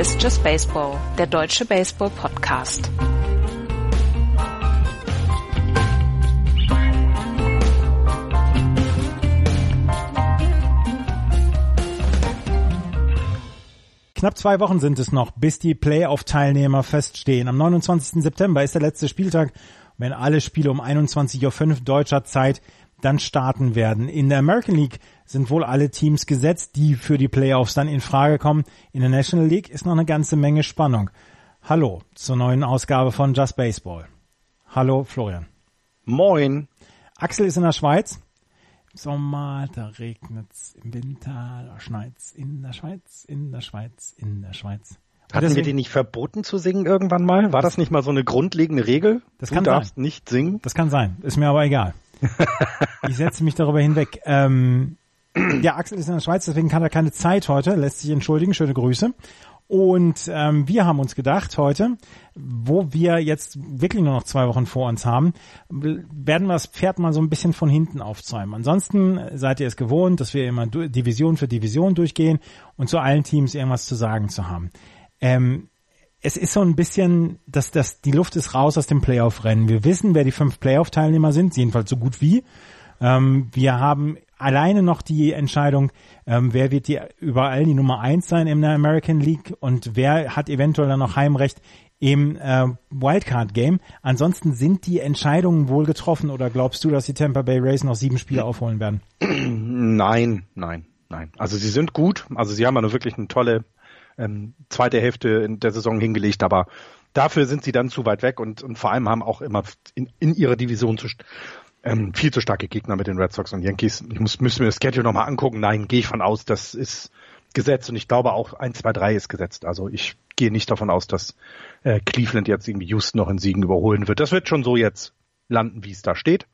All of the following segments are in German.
Ist Just Baseball, der deutsche Baseball-Podcast. Knapp zwei Wochen sind es noch, bis die Playoff-Teilnehmer feststehen. Am 29. September ist der letzte Spieltag. Wenn alle Spiele um 21.05 Uhr deutscher Zeit dann starten werden. In der American League sind wohl alle Teams gesetzt, die für die Playoffs dann in Frage kommen. In der National League ist noch eine ganze Menge Spannung. Hallo zur neuen Ausgabe von Just Baseball. Hallo Florian. Moin. Axel ist in der Schweiz. Im Sommer, da regnet's, im Winter, da schneit's in der Schweiz, in der Schweiz, in der Schweiz. Hatten deswegen, wir dir nicht verboten zu singen irgendwann mal? War das nicht mal so eine grundlegende Regel? Das du kann darfst sein. nicht singen? Das kann sein. Ist mir aber egal. ich setze mich darüber hinweg. Ähm, ja, Axel ist in der Schweiz, deswegen kann er keine Zeit heute, lässt sich entschuldigen, schöne Grüße. Und ähm, wir haben uns gedacht heute, wo wir jetzt wirklich nur noch zwei Wochen vor uns haben, werden wir das Pferd mal so ein bisschen von hinten aufzäumen. Ansonsten seid ihr es gewohnt, dass wir immer Division für Division durchgehen und zu allen Teams irgendwas zu sagen zu haben. Ähm, es ist so ein bisschen, dass das, die Luft ist raus aus dem Playoff-Rennen. Wir wissen, wer die fünf Playoff-Teilnehmer sind, jedenfalls so gut wie. Ähm, wir haben alleine noch die Entscheidung, ähm, wer wird die überall die Nummer eins sein in der American League und wer hat eventuell dann noch Heimrecht im äh, Wildcard Game. Ansonsten sind die Entscheidungen wohl getroffen oder glaubst du, dass die Tampa Bay Rays noch sieben Spiele aufholen werden? Nein, nein, nein. Also sie sind gut. Also sie haben ja wirklich eine tolle ähm, zweite Hälfte in der Saison hingelegt, aber dafür sind sie dann zu weit weg und, und vor allem haben auch immer in, in ihrer Division zu, ähm, viel zu starke Gegner mit den Red Sox und Yankees. Ich muss, müssen mir das Schedule nochmal angucken. Nein, gehe ich von aus, das ist gesetzt und ich glaube auch 1, 2, 3 ist gesetzt. Also ich gehe nicht davon aus, dass äh, Cleveland jetzt irgendwie Houston noch in Siegen überholen wird. Das wird schon so jetzt landen, wie es da steht.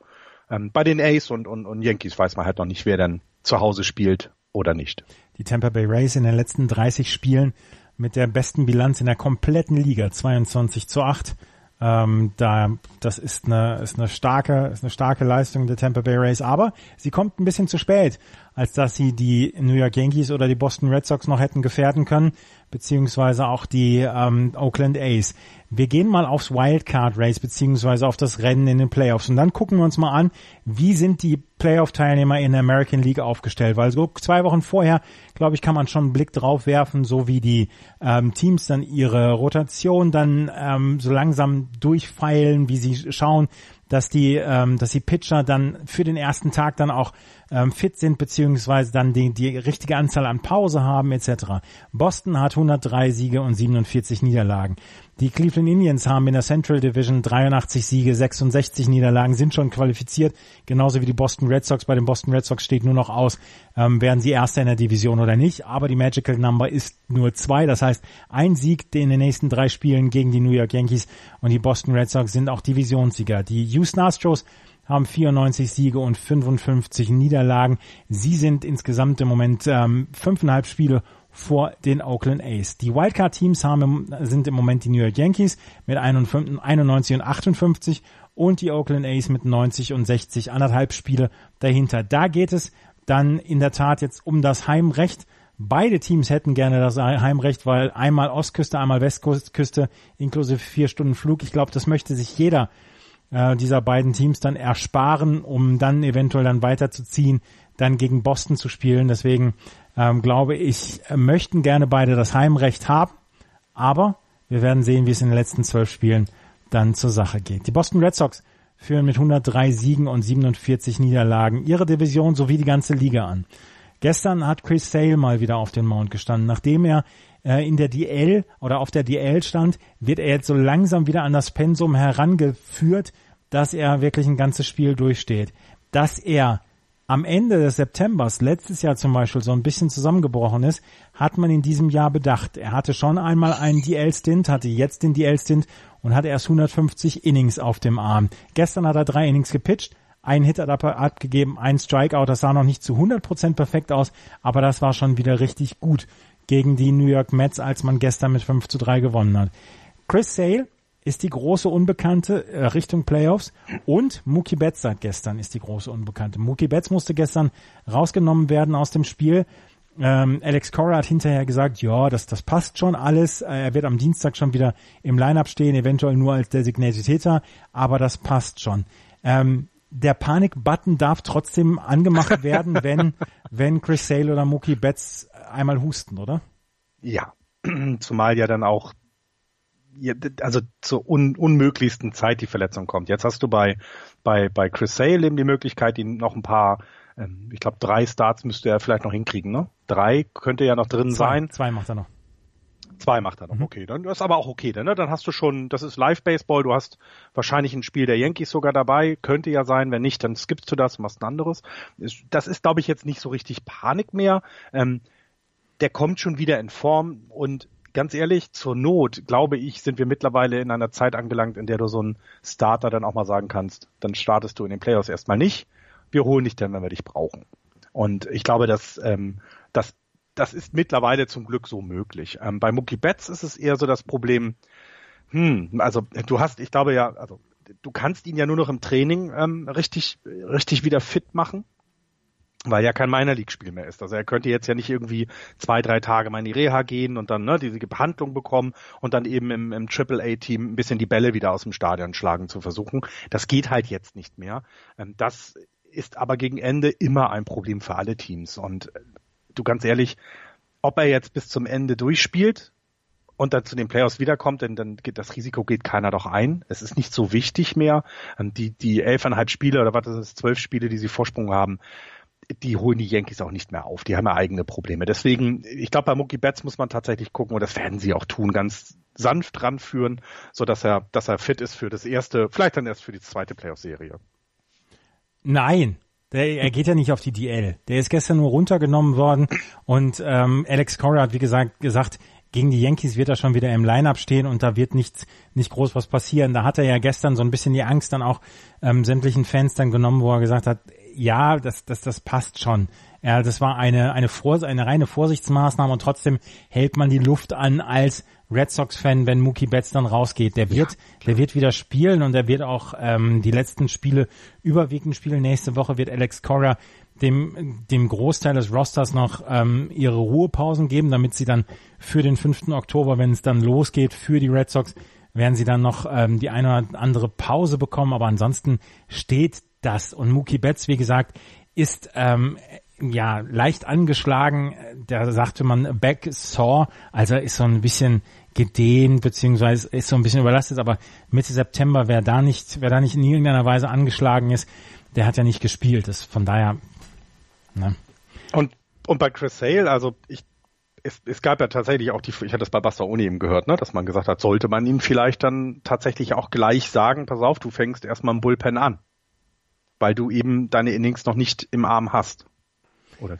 Ähm, bei den Ace und, und, und Yankees weiß man halt noch nicht, wer dann zu Hause spielt oder nicht. Die Tampa Bay Rays in den letzten 30 Spielen mit der besten Bilanz in der kompletten Liga, 22 zu 8. Ähm, da, das ist eine, ist eine starke, ist eine starke Leistung der Tampa Bay Rays, aber sie kommt ein bisschen zu spät, als dass sie die New York Yankees oder die Boston Red Sox noch hätten gefährden können, beziehungsweise auch die ähm, Oakland A's. Wir gehen mal aufs Wildcard Race beziehungsweise auf das Rennen in den Playoffs. Und dann gucken wir uns mal an, wie sind die Playoff-Teilnehmer in der American League aufgestellt, weil so zwei Wochen vorher, glaube ich, kann man schon einen Blick drauf werfen, so wie die ähm, Teams dann ihre Rotation dann ähm, so langsam durchfeilen, wie sie schauen, dass die, ähm, dass die Pitcher dann für den ersten Tag dann auch ähm, fit sind, beziehungsweise dann die, die richtige Anzahl an Pause haben, etc. Boston hat 103 Siege und 47 Niederlagen. Die Cleveland Indians haben in der Central Division 83 Siege, 66 Niederlagen, sind schon qualifiziert, genauso wie die Boston Red Sox. Bei den Boston Red Sox steht nur noch aus, ähm, werden sie Erster in der Division oder nicht. Aber die Magical Number ist nur zwei, das heißt ein Sieg in den nächsten drei Spielen gegen die New York Yankees und die Boston Red Sox sind auch Divisionssieger. Die Houston Astros haben 94 Siege und 55 Niederlagen. Sie sind insgesamt im Moment ähm, fünfeinhalb Spiele vor den Oakland A's. Die Wildcard-Teams haben, sind im Moment die New York Yankees mit 91 und 58 und die Oakland A's mit 90 und 60, anderthalb Spiele dahinter. Da geht es dann in der Tat jetzt um das Heimrecht. Beide Teams hätten gerne das Heimrecht, weil einmal Ostküste, einmal Westküste inklusive vier Stunden Flug. Ich glaube, das möchte sich jeder äh, dieser beiden Teams dann ersparen, um dann eventuell dann weiterzuziehen, dann gegen Boston zu spielen. Deswegen ähm, glaube ich, möchten gerne beide das Heimrecht haben, aber wir werden sehen, wie es in den letzten zwölf Spielen dann zur Sache geht. Die Boston Red Sox führen mit 103 Siegen und 47 Niederlagen ihre Division sowie die ganze Liga an. Gestern hat Chris Sale mal wieder auf den Mount gestanden. Nachdem er äh, in der DL oder auf der DL stand, wird er jetzt so langsam wieder an das Pensum herangeführt, dass er wirklich ein ganzes Spiel durchsteht. Dass er am Ende des Septembers letztes Jahr zum Beispiel so ein bisschen zusammengebrochen ist, hat man in diesem Jahr bedacht. Er hatte schon einmal einen DL-Stint, hatte jetzt den DL-Stint und hatte erst 150 Innings auf dem Arm. Gestern hat er drei Innings gepitcht, einen Hit hat er abgegeben, ein Strikeout, das sah noch nicht zu 100% perfekt aus, aber das war schon wieder richtig gut gegen die New York Mets, als man gestern mit 5 zu 3 gewonnen hat. Chris Sale ist die große Unbekannte äh, Richtung Playoffs und Mookie Betts seit gestern ist die große Unbekannte. Mookie Betts musste gestern rausgenommen werden aus dem Spiel. Ähm, Alex Cora hat hinterher gesagt, ja, das, das passt schon alles. Äh, er wird am Dienstag schon wieder im Lineup stehen, eventuell nur als Designated Hitter, aber das passt schon. Ähm, der Panik-Button darf trotzdem angemacht werden, wenn, wenn Chris Sale oder Mookie Betts einmal husten, oder? Ja, zumal ja dann auch also zur un unmöglichsten Zeit die Verletzung kommt. Jetzt hast du bei bei bei Chris Sale eben die Möglichkeit, ihm noch ein paar, ähm, ich glaube drei Starts müsste er vielleicht noch hinkriegen, ne? Drei könnte ja noch drin zwei, sein. Zwei macht er noch. Zwei macht er noch, mhm. okay. Dann das ist aber auch okay, dann, ne? Dann hast du schon, das ist Live-Baseball, du hast wahrscheinlich ein Spiel der Yankees sogar dabei, könnte ja sein, wenn nicht, dann skippst du das machst ein anderes. Das ist, glaube ich, jetzt nicht so richtig Panik mehr. Ähm, der kommt schon wieder in Form und ganz ehrlich, zur Not, glaube ich, sind wir mittlerweile in einer Zeit angelangt, in der du so einen Starter dann auch mal sagen kannst, dann startest du in den Playoffs erstmal nicht. Wir holen dich dann, wenn wir dich brauchen. Und ich glaube, dass ähm, das, das ist mittlerweile zum Glück so möglich. Ähm, bei Mookie Betts ist es eher so das Problem, hm, also du hast, ich glaube ja, also du kannst ihn ja nur noch im Training ähm, richtig, richtig wieder fit machen weil ja kein Minor League Spiel mehr ist. Also er könnte jetzt ja nicht irgendwie zwei, drei Tage mal in die Reha gehen und dann ne, diese Behandlung bekommen und dann eben im, im A Team ein bisschen die Bälle wieder aus dem Stadion schlagen zu versuchen. Das geht halt jetzt nicht mehr. Ähm, das ist aber gegen Ende immer ein Problem für alle Teams. Und äh, du ganz ehrlich, ob er jetzt bis zum Ende durchspielt, und dann zu den Playoffs wiederkommt, denn dann geht das Risiko geht keiner doch ein. Es ist nicht so wichtig mehr. Ähm, die, die elfeinhalb Spiele oder was ist es, zwölf Spiele, die sie Vorsprung haben, die holen die Yankees auch nicht mehr auf. Die haben ja eigene Probleme. Deswegen, ich glaube, bei Mookie Betts muss man tatsächlich gucken, und das werden sie auch tun, ganz sanft ranführen, so dass er, dass er fit ist für das erste, vielleicht dann erst für die zweite Playoff-Serie. Nein, der, er geht ja nicht auf die DL. Der ist gestern nur runtergenommen worden und ähm, Alex Cora hat wie gesagt gesagt, gegen die Yankees wird er schon wieder im Lineup stehen und da wird nichts, nicht groß was passieren. Da hat er ja gestern so ein bisschen die Angst dann auch ähm, sämtlichen Fans dann genommen, wo er gesagt hat, ja, das, das, das passt schon. Ja, das war eine, eine, Vor eine reine Vorsichtsmaßnahme und trotzdem hält man die Luft an als Red Sox-Fan, wenn Mookie Betts dann rausgeht. Der wird, ja, der wird wieder spielen und er wird auch ähm, die letzten Spiele überwiegend spielen. Nächste Woche wird Alex Cora dem, dem Großteil des Rosters noch ähm, ihre Ruhepausen geben, damit sie dann für den 5. Oktober, wenn es dann losgeht, für die Red Sox, werden sie dann noch ähm, die eine oder andere Pause bekommen. Aber ansonsten steht das. Und Mookie Betts, wie gesagt, ist ähm, ja leicht angeschlagen. Da sagte man Back Saw, also ist so ein bisschen gedehnt beziehungsweise ist so ein bisschen überlastet. Aber Mitte September, wer da nicht, wer da nicht in irgendeiner Weise angeschlagen ist, der hat ja nicht gespielt. Das von daher. Ne. Und und bei Chris Sale, also ich es, es gab ja tatsächlich auch die, ich hatte das bei Bastaoni eben gehört, ne, dass man gesagt hat, sollte man ihm vielleicht dann tatsächlich auch gleich sagen, pass auf, du fängst erstmal im Bullpen an weil du eben deine Innings noch nicht im Arm hast. Oder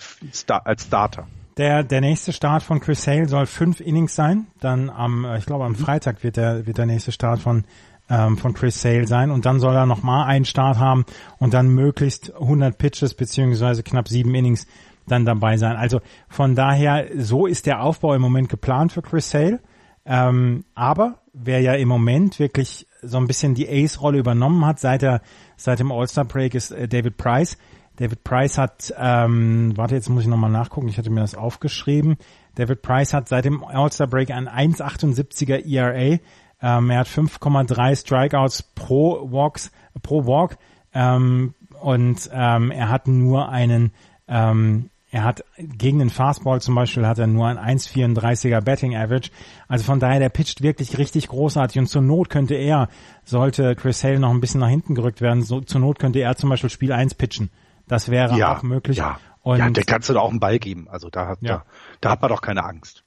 als Starter. Der, der nächste Start von Chris Hale soll fünf Innings sein. Dann am, äh, ich glaube am mhm. Freitag wird der, wird der nächste Start von, ähm, von Chris Sale sein. Und dann soll er nochmal einen Start haben und dann möglichst 100 Pitches beziehungsweise knapp sieben Innings dann dabei sein. Also von daher, so ist der Aufbau im Moment geplant für Chris Sale. Ähm, aber wer ja im Moment wirklich so ein bisschen die Ace-Rolle übernommen hat, seit er seit dem All-Star-Break ist äh, David Price. David Price hat, ähm, warte, jetzt muss ich nochmal nachgucken, ich hatte mir das aufgeschrieben. David Price hat seit dem All-Star-Break ein 1,78er ERA. Ähm, er hat 5,3 Strikeouts pro Walks, pro Walk. Ähm, und ähm, er hat nur einen ähm, er hat gegen den Fastball zum Beispiel hat er nur ein 1,34er Betting Average. Also von daher, der pitcht wirklich richtig großartig und zur Not könnte er, sollte Chris Hale noch ein bisschen nach hinten gerückt werden, so, zur Not könnte er zum Beispiel Spiel 1 pitchen. Das wäre ja, auch möglich. Ja, und ja, der kannst du da auch einen Ball geben. Also da hat, ja. da, da hat man doch keine Angst.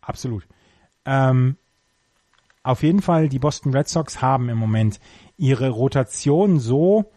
Absolut. Ähm, auf jeden Fall, die Boston Red Sox haben im Moment ihre Rotation so,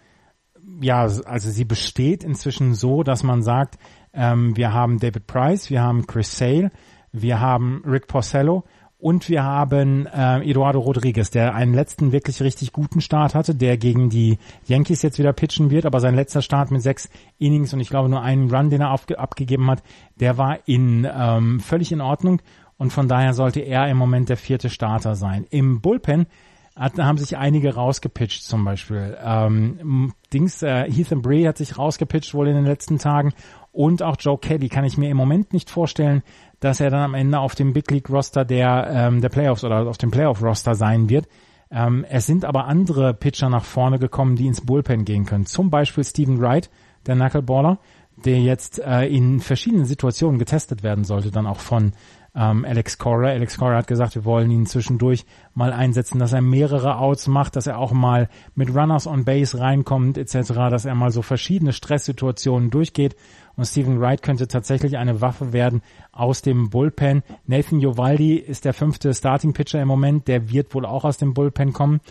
ja, also sie besteht inzwischen so, dass man sagt, ähm, wir haben David Price, wir haben Chris Sale, wir haben Rick Porcello und wir haben äh, Eduardo Rodriguez, der einen letzten wirklich richtig guten Start hatte, der gegen die Yankees jetzt wieder pitchen wird, aber sein letzter Start mit sechs Innings und ich glaube nur einen Run, den er aufge abgegeben hat, der war in ähm, völlig in Ordnung und von daher sollte er im Moment der vierte Starter sein. Im Bullpen hat, haben sich einige rausgepitcht zum Beispiel. Ähm, Dings, äh, Ethan Bray hat sich rausgepitcht wohl in den letzten Tagen Und auch Joe Kelly kann ich mir im Moment nicht vorstellen, dass er dann am Ende auf dem Big League Roster der, ähm, der Playoffs oder auf dem Playoff Roster sein wird. Ähm, es sind aber andere Pitcher nach vorne gekommen, die ins Bullpen gehen können. Zum Beispiel Stephen Wright, der Knuckleballer, der jetzt äh, in verschiedenen Situationen getestet werden sollte, dann auch von ähm, Alex Cora. Alex Cora hat gesagt, wir wollen ihn zwischendurch mal einsetzen, dass er mehrere Outs macht, dass er auch mal mit Runners on Base reinkommt etc., dass er mal so verschiedene Stresssituationen durchgeht. Und Stephen Wright könnte tatsächlich eine Waffe werden aus dem Bullpen. Nathan Jovaldi ist der fünfte Starting Pitcher im Moment, der wird wohl auch aus dem Bullpen kommen.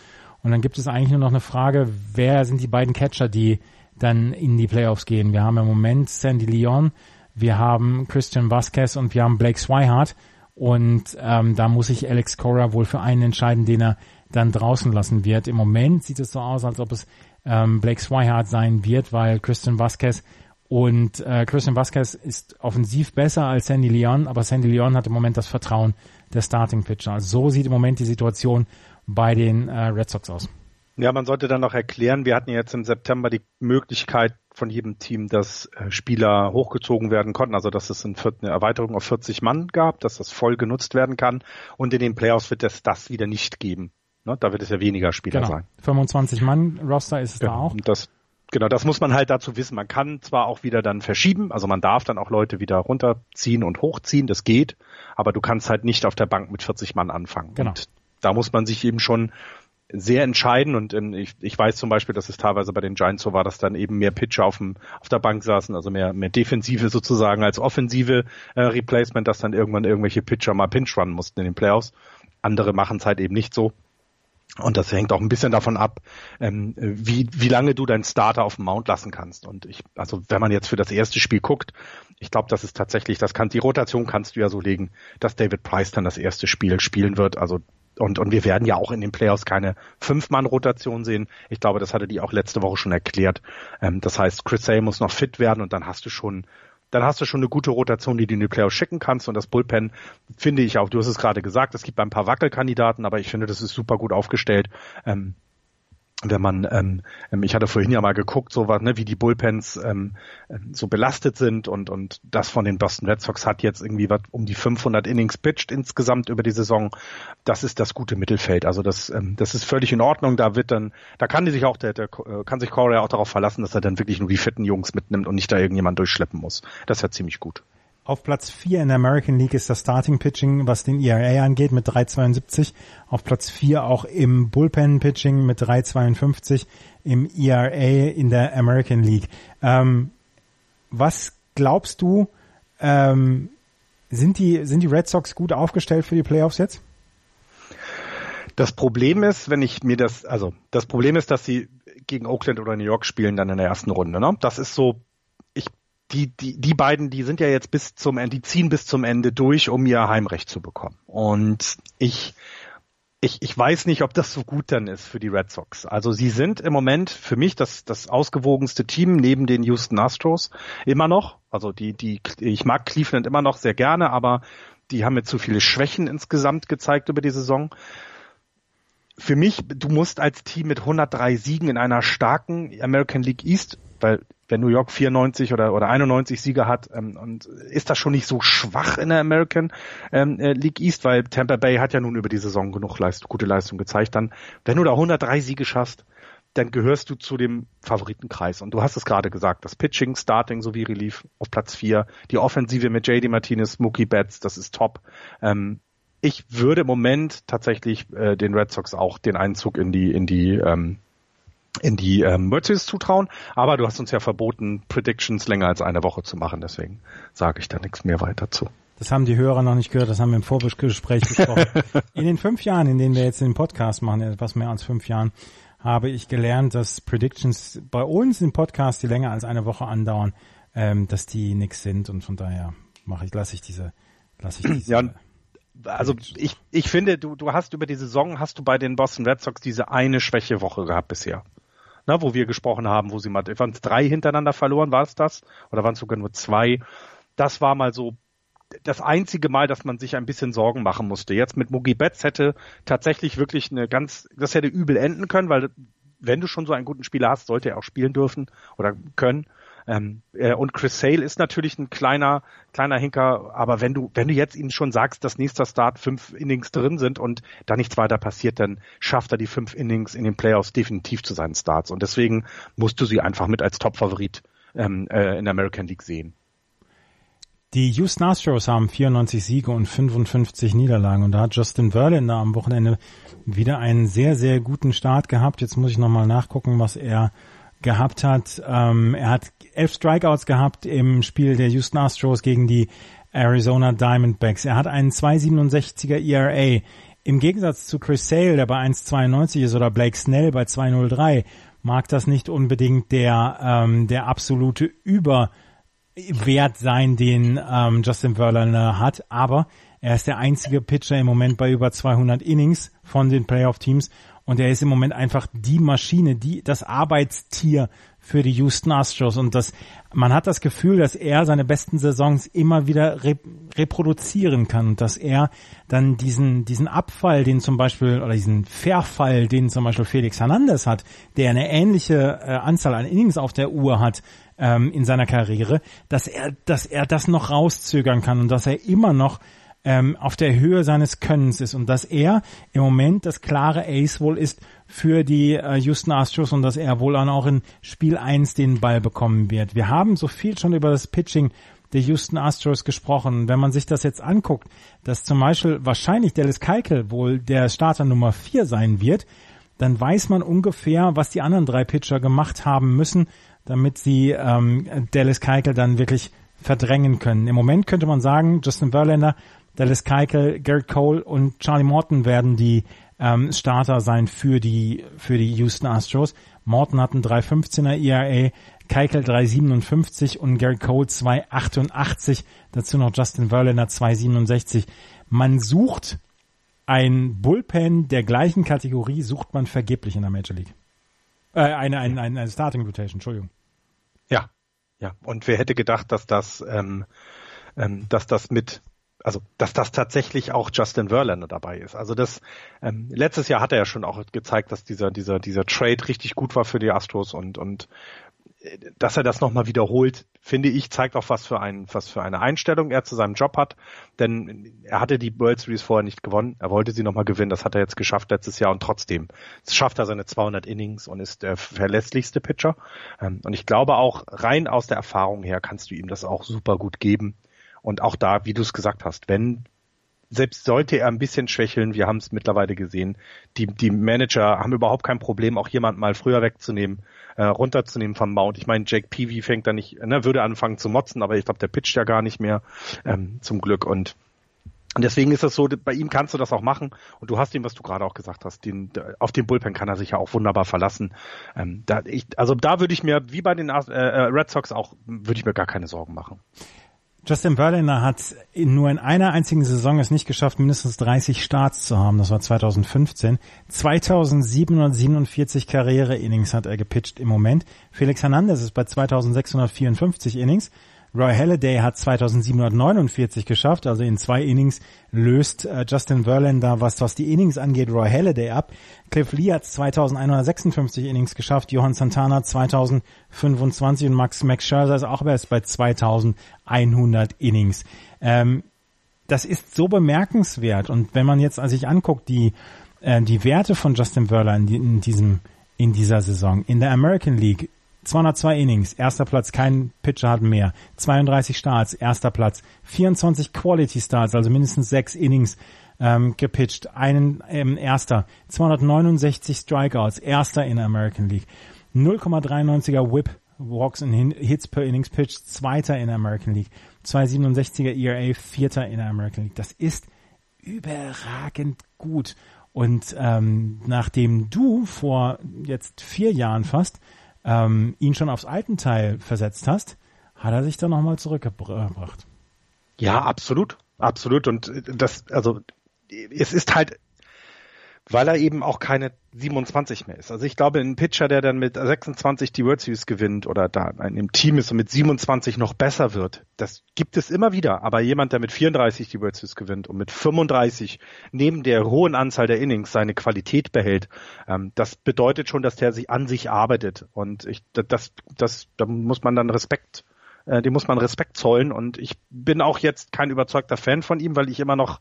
Und dann gibt es eigentlich nur noch eine Frage, wer sind die beiden Catcher, die dann in die Playoffs gehen. Wir haben im Moment Sandy Leon, wir haben Christian Vasquez und wir haben Blake Swihart. Und ähm, da muss sich Alex Cora wohl für einen entscheiden, den er dann draußen lassen wird. Im Moment sieht es so aus, als ob es ähm, Blake Swihart sein wird, weil Christian Vasquez und äh, Christian Vasquez ist offensiv besser als Sandy Leon, aber Sandy Leon hat im Moment das Vertrauen der Starting Pitcher. Also so sieht im Moment die Situation bei den äh, Red Sox aus. Ja, man sollte dann noch erklären, wir hatten jetzt im September die Möglichkeit von jedem Team, dass äh, Spieler hochgezogen werden konnten, also dass es eine Erweiterung auf 40 Mann gab, dass das voll genutzt werden kann und in den Playoffs wird es das wieder nicht geben. Ne? Da wird es ja weniger Spieler genau. sein. 25 Mann Roster ist es ja, da auch. Das, genau, das muss man halt dazu wissen. Man kann zwar auch wieder dann verschieben, also man darf dann auch Leute wieder runterziehen und hochziehen, das geht, aber du kannst halt nicht auf der Bank mit 40 Mann anfangen. Genau. Und da muss man sich eben schon sehr entscheiden und in, ich, ich weiß zum Beispiel, dass es teilweise bei den Giants so war, dass dann eben mehr Pitcher auf, dem, auf der Bank saßen, also mehr, mehr Defensive sozusagen als offensive äh, Replacement, dass dann irgendwann irgendwelche Pitcher mal Pinch runnen mussten in den Playoffs. Andere machen es halt eben nicht so. Und das hängt auch ein bisschen davon ab, ähm, wie, wie lange du deinen Starter auf dem Mount lassen kannst. Und ich, also wenn man jetzt für das erste Spiel guckt, ich glaube, das ist tatsächlich, das kann, die Rotation kannst du ja so legen, dass David Price dann das erste Spiel spielen wird. Also und, und wir werden ja auch in den Playoffs keine Fünf-Mann-Rotation sehen. Ich glaube, das hatte die auch letzte Woche schon erklärt. Ähm, das heißt, Chris Sale muss noch fit werden und dann hast du schon dann hast du schon eine gute Rotation, die du in die Playoffs schicken kannst. Und das Bullpen finde ich auch, du hast es gerade gesagt, es gibt ein paar Wackelkandidaten, aber ich finde, das ist super gut aufgestellt. Ähm, wenn man, ähm, ähm, ich hatte vorhin ja mal geguckt, so was, ne, wie die Bullpens ähm, ähm, so belastet sind und und das von den Boston Red Sox hat jetzt irgendwie was um die 500 Innings pitched insgesamt über die Saison. Das ist das gute Mittelfeld. Also das ähm, das ist völlig in Ordnung. Da wird dann, da kann die sich auch der, der äh, kann sich Corey auch darauf verlassen, dass er dann wirklich nur die fitten Jungs mitnimmt und nicht da irgendjemand durchschleppen muss. Das ist ja ziemlich gut. Auf Platz 4 in der American League ist das Starting Pitching, was den ERA angeht, mit 3,72. Auf Platz 4 auch im Bullpen Pitching mit 3,52 im ERA in der American League. Ähm, was glaubst du, ähm, sind die, sind die Red Sox gut aufgestellt für die Playoffs jetzt? Das Problem ist, wenn ich mir das, also das Problem ist, dass sie gegen Oakland oder New York spielen dann in der ersten Runde. Ne? Das ist so die, die, die beiden, die sind ja jetzt bis zum Ende, die ziehen bis zum Ende durch, um ihr Heimrecht zu bekommen. Und ich, ich, ich weiß nicht, ob das so gut dann ist für die Red Sox. Also sie sind im Moment für mich das, das ausgewogenste Team neben den Houston Astros immer noch. Also die, die, ich mag Cleveland immer noch sehr gerne, aber die haben mir zu viele Schwächen insgesamt gezeigt über die Saison. Für mich, du musst als Team mit 103 Siegen in einer starken American League East, weil wenn New York 94 oder, oder 91 Sieger hat, ähm, und ist das schon nicht so schwach in der American ähm, äh, League East, weil Tampa Bay hat ja nun über die Saison genug Leist gute Leistung gezeigt. Dann, wenn du da 103 Siege schaffst, dann gehörst du zu dem Favoritenkreis. Und du hast es gerade gesagt, das Pitching, Starting sowie Relief auf Platz 4, die Offensive mit JD Martinez, Mookie Betts, das ist top. Ähm, ich würde im Moment tatsächlich äh, den Red Sox auch den Einzug in die in die ähm, in die ähm, Series zutrauen, aber du hast uns ja verboten, Predictions länger als eine Woche zu machen, deswegen sage ich da nichts mehr weiter zu. Das haben die Hörer noch nicht gehört, das haben wir im Vorgespräch besprochen. in den fünf Jahren, in denen wir jetzt den Podcast machen, etwas mehr als fünf Jahren, habe ich gelernt, dass Predictions bei uns im Podcast, die länger als eine Woche andauern, ähm, dass die nix sind und von daher mache ich, lasse ich diese, lasse ich diese. Ja, also ich, ich finde, du, du hast über die Saison, hast du bei den Boston Red Sox diese eine Schwächewoche gehabt bisher ne, wo wir gesprochen haben, wo sie mal, waren es drei hintereinander verloren, war es das? Oder waren es sogar nur zwei? Das war mal so das einzige Mal, dass man sich ein bisschen Sorgen machen musste. Jetzt mit Mugi Betts hätte tatsächlich wirklich eine ganz, das hätte übel enden können, weil wenn du schon so einen guten Spieler hast, sollte er auch spielen dürfen oder können. Ähm, äh, und Chris Sale ist natürlich ein kleiner, kleiner Hinker, aber wenn du, wenn du jetzt ihm schon sagst, dass nächster Start fünf Innings drin sind und da nichts weiter passiert, dann schafft er die fünf Innings in den Playoffs definitiv zu seinen Starts. Und deswegen musst du sie einfach mit als Top-Favorit ähm, äh, in der American League sehen. Die Houston Astros haben 94 Siege und 55 Niederlagen und da hat Justin Verlander am Wochenende wieder einen sehr, sehr guten Start gehabt. Jetzt muss ich nochmal nachgucken, was er gehabt hat. Ähm, er hat elf Strikeouts gehabt im Spiel der Houston Astros gegen die Arizona Diamondbacks. Er hat einen 2,67er ERA. Im Gegensatz zu Chris Sale, der bei 1,92 ist, oder Blake Snell bei 2,03, mag das nicht unbedingt der, ähm, der absolute Über Wert sein, den ähm, Justin Verlander hat, aber er ist der einzige Pitcher im Moment bei über 200 Innings von den Playoff-Teams und er ist im Moment einfach die Maschine, die das Arbeitstier für die Houston Astros. Und das man hat das Gefühl, dass er seine besten Saisons immer wieder re reproduzieren kann. Und dass er dann diesen diesen Abfall, den zum Beispiel oder diesen Verfall, den zum Beispiel Felix Hernandez hat, der eine ähnliche äh, Anzahl an Innings auf der Uhr hat, ähm, in seiner Karriere, dass er, dass er das noch rauszögern kann. Und dass er immer noch ähm, auf der Höhe seines Könnens ist und dass er im Moment das klare Ace wohl ist für die äh, Houston Astros und dass er wohl dann auch in Spiel 1 den Ball bekommen wird. Wir haben so viel schon über das Pitching der Houston Astros gesprochen. Wenn man sich das jetzt anguckt, dass zum Beispiel wahrscheinlich Dallas Keuchel wohl der Starter Nummer 4 sein wird, dann weiß man ungefähr, was die anderen drei Pitcher gemacht haben müssen, damit sie ähm, Dallas Keuchel dann wirklich verdrängen können. Im Moment könnte man sagen, Justin Verlander, Dallas Keuchel, Garrett Cole und Charlie Morton werden die ähm, Starter sein für die für die Houston Astros. Morton hat einen 3,15er ERA, Keuchel 3,57 und Garrett Cole 2,88. Dazu noch Justin Verlander 2,67. Man sucht ein Bullpen der gleichen Kategorie, sucht man vergeblich in der Major League. Äh, eine, eine, eine, eine Starting Rotation, Entschuldigung. Ja, ja. Und wer hätte gedacht, dass das, ähm, ähm, dass das mit also dass das tatsächlich auch Justin Verlander dabei ist. Also das ähm, letztes Jahr hat er ja schon auch gezeigt, dass dieser dieser dieser Trade richtig gut war für die Astros und und dass er das nochmal wiederholt, finde ich, zeigt auch was für ein, was für eine Einstellung er zu seinem Job hat. Denn er hatte die World Series vorher nicht gewonnen. Er wollte sie nochmal gewinnen. Das hat er jetzt geschafft letztes Jahr und trotzdem schafft er seine 200 Innings und ist der verlässlichste Pitcher. Ähm, und ich glaube auch rein aus der Erfahrung her kannst du ihm das auch super gut geben. Und auch da, wie du es gesagt hast, wenn selbst sollte er ein bisschen schwächeln, wir haben es mittlerweile gesehen, die, die Manager haben überhaupt kein Problem, auch jemand mal früher wegzunehmen, äh, runterzunehmen vom Mount. Ich meine, Jake Peavy fängt da nicht, ne, würde anfangen zu motzen, aber ich glaube, der pitcht ja gar nicht mehr, ähm, zum Glück. Und und deswegen ist es so, bei ihm kannst du das auch machen und du hast ihm, was du gerade auch gesagt hast, den, auf den Bullpen kann er sich ja auch wunderbar verlassen. Ähm, da, ich, also da würde ich mir, wie bei den äh, äh Red Sox auch, würde ich mir gar keine Sorgen machen. Justin Verlander hat in nur in einer einzigen Saison es nicht geschafft, mindestens 30 Starts zu haben. Das war 2015. 2747 Karriere-Innings hat er gepitcht im Moment. Felix Hernandez ist bei 2654 Innings. Roy Halladay hat 2749 geschafft, also in zwei Innings löst äh, Justin Verlander, was, was die Innings angeht, Roy Halladay ab. Cliff Lee hat 2156 Innings geschafft, Johann Santana 2025 und Max Max Scherzer ist auch erst bei 2100 Innings. Ähm, das ist so bemerkenswert und wenn man jetzt sich anguckt, die, äh, die Werte von Justin Verlander in, in diesem in dieser Saison. In der American League 202 Innings, erster Platz, kein Pitcher hat mehr. 32 Starts, erster Platz. 24 Quality Starts, also mindestens sechs Innings ähm, gepitcht. Einen ähm, erster. 269 Strikeouts, erster in der American League. 0,93er Whip, Walks and Hits per Innings pitched, zweiter in der American League. 267er ERA, vierter in der American League. Das ist überragend gut. Und ähm, nachdem du vor jetzt vier Jahren fast ähm, ihn schon aufs Altenteil versetzt hast, hat er sich dann nochmal zurückgebracht. Ja, absolut. Absolut. Und das, also, es ist halt, weil er eben auch keine 27 mehr ist. Also ich glaube, ein Pitcher, der dann mit 26 die World Series gewinnt oder da einem Team ist und mit 27 noch besser wird, das gibt es immer wieder. Aber jemand, der mit 34 die World Series gewinnt und mit 35 neben der hohen Anzahl der Innings seine Qualität behält, ähm, das bedeutet schon, dass der sich an sich arbeitet. Und ich, das, das, da muss man dann Respekt äh, dem muss man Respekt zollen und ich bin auch jetzt kein überzeugter Fan von ihm, weil ich immer noch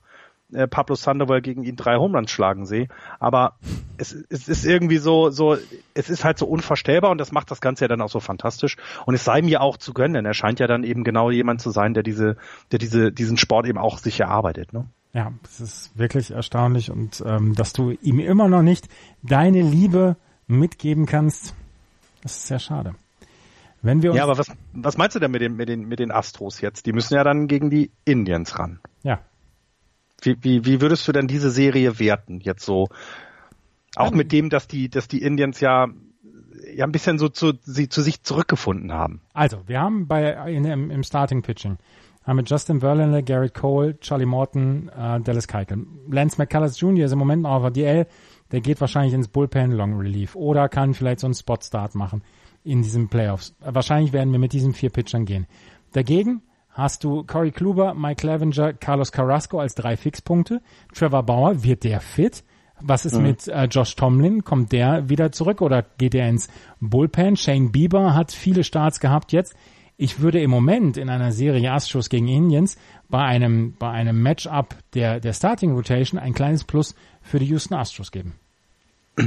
äh, Pablo Sandoval gegen ihn drei Homeruns schlagen sehe. Aber es, es ist irgendwie so, so, es ist halt so unvorstellbar und das macht das Ganze ja dann auch so fantastisch. Und es sei mir auch zu gönnen, denn er scheint ja dann eben genau jemand zu sein, der diese, der diese, diesen Sport eben auch sich erarbeitet. Ne? Ja, es ist wirklich erstaunlich und ähm, dass du ihm immer noch nicht deine Liebe mitgeben kannst, das ist sehr schade. Wenn wir uns ja, aber was, was meinst du denn mit den, mit, den, mit den Astros jetzt? Die müssen ja dann gegen die Indians ran. Ja, wie, wie, wie würdest du denn diese Serie werten? Jetzt so, auch mit dem, dass die, dass die Indians ja ja ein bisschen so zu, sie zu sich zurückgefunden haben. Also, wir haben bei in, im, im Starting Pitching haben wir Justin Verlander, Garrett Cole, Charlie Morton, äh, Dallas Keuchel. Lance McCullers Jr. ist im Moment noch auf der DL, der geht wahrscheinlich ins Bullpen Long Relief oder kann vielleicht so einen Spot Start machen in diesen Playoffs. Wahrscheinlich werden wir mit diesen vier Pitchern gehen. Dagegen hast du Corey Kluber, Mike Clevenger, Carlos Carrasco als drei Fixpunkte. Trevor Bauer, wird der fit? Was ist mhm. mit äh, Josh Tomlin? Kommt der wieder zurück oder geht er ins Bullpen? Shane Bieber hat viele Starts gehabt jetzt. Ich würde im Moment in einer Serie Astros gegen Indians bei einem, bei einem Matchup der, der Starting Rotation ein kleines Plus für die Houston Astros geben.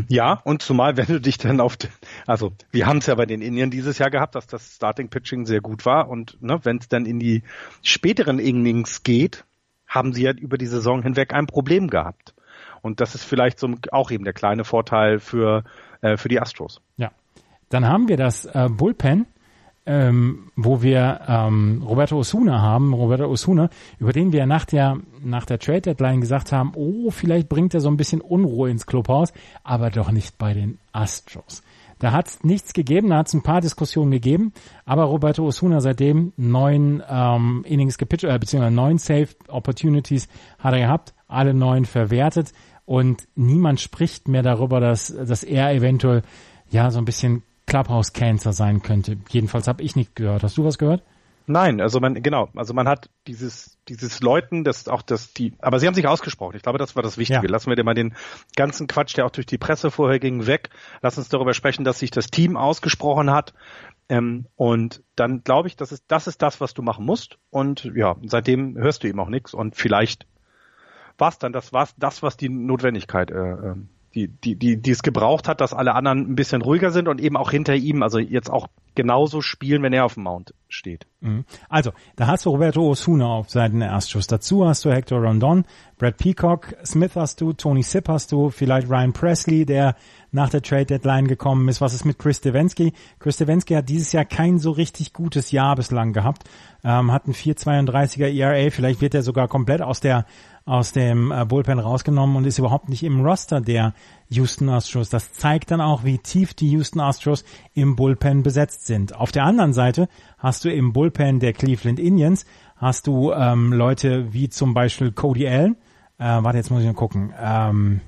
Ja, und zumal, wenn du dich dann auf, den, also wir haben es ja bei den Indien dieses Jahr gehabt, dass das Starting Pitching sehr gut war und ne, wenn es dann in die späteren Innings geht, haben sie ja über die Saison hinweg ein Problem gehabt. Und das ist vielleicht so auch eben der kleine Vorteil für, äh, für die Astros. Ja. Dann haben wir das äh, Bullpen ähm, wo wir ähm, Roberto Osuna haben, Roberto Osuna, über den wir nach der nach der Trade Deadline gesagt haben, oh, vielleicht bringt er so ein bisschen Unruhe ins Clubhaus, aber doch nicht bei den Astros. Da hat es nichts gegeben, da hat es ein paar Diskussionen gegeben, aber Roberto Osuna seitdem neun ähm, Innings gepitcht, äh, beziehungsweise neun Safe Opportunities hat er gehabt, alle neun verwertet und niemand spricht mehr darüber, dass, dass er eventuell ja so ein bisschen Clubhouse Cancer sein könnte. Jedenfalls habe ich nicht gehört. Hast du was gehört? Nein, also man genau, also man hat dieses dieses Leuten, das auch das die, aber sie haben sich ausgesprochen. Ich glaube, das war das Wichtige. Ja. Lassen wir dir mal den ganzen Quatsch, der auch durch die Presse vorher ging, weg. Lass uns darüber sprechen, dass sich das Team ausgesprochen hat. Ähm, und dann glaube ich, das ist das ist das, was du machen musst. Und ja, seitdem hörst du ihm auch nichts. Und vielleicht war es dann das war's das, was die Notwendigkeit äh, ähm, die, die, die, die es gebraucht hat, dass alle anderen ein bisschen ruhiger sind und eben auch hinter ihm, also jetzt auch genauso spielen, wenn er auf dem Mount steht. Mhm. Also, da hast du Roberto Osuna auf Seiten der Astros. Dazu hast du Hector Rondon, Brad Peacock, Smith hast du, Tony Sipp hast du, vielleicht Ryan Presley, der nach der Trade Deadline gekommen ist. Was ist mit Chris Stevensky? Chris Stevensky hat dieses Jahr kein so richtig gutes Jahr bislang gehabt. Ähm, hat ein 4,32er ERA. Vielleicht wird er sogar komplett aus der aus dem äh, Bullpen rausgenommen und ist überhaupt nicht im Roster der Houston Astros. Das zeigt dann auch, wie tief die Houston Astros im Bullpen besetzt sind. Auf der anderen Seite hast du im Bullpen der Cleveland Indians hast du ähm, Leute wie zum Beispiel Cody Allen. Äh, warte, jetzt muss ich mal gucken. Ähm,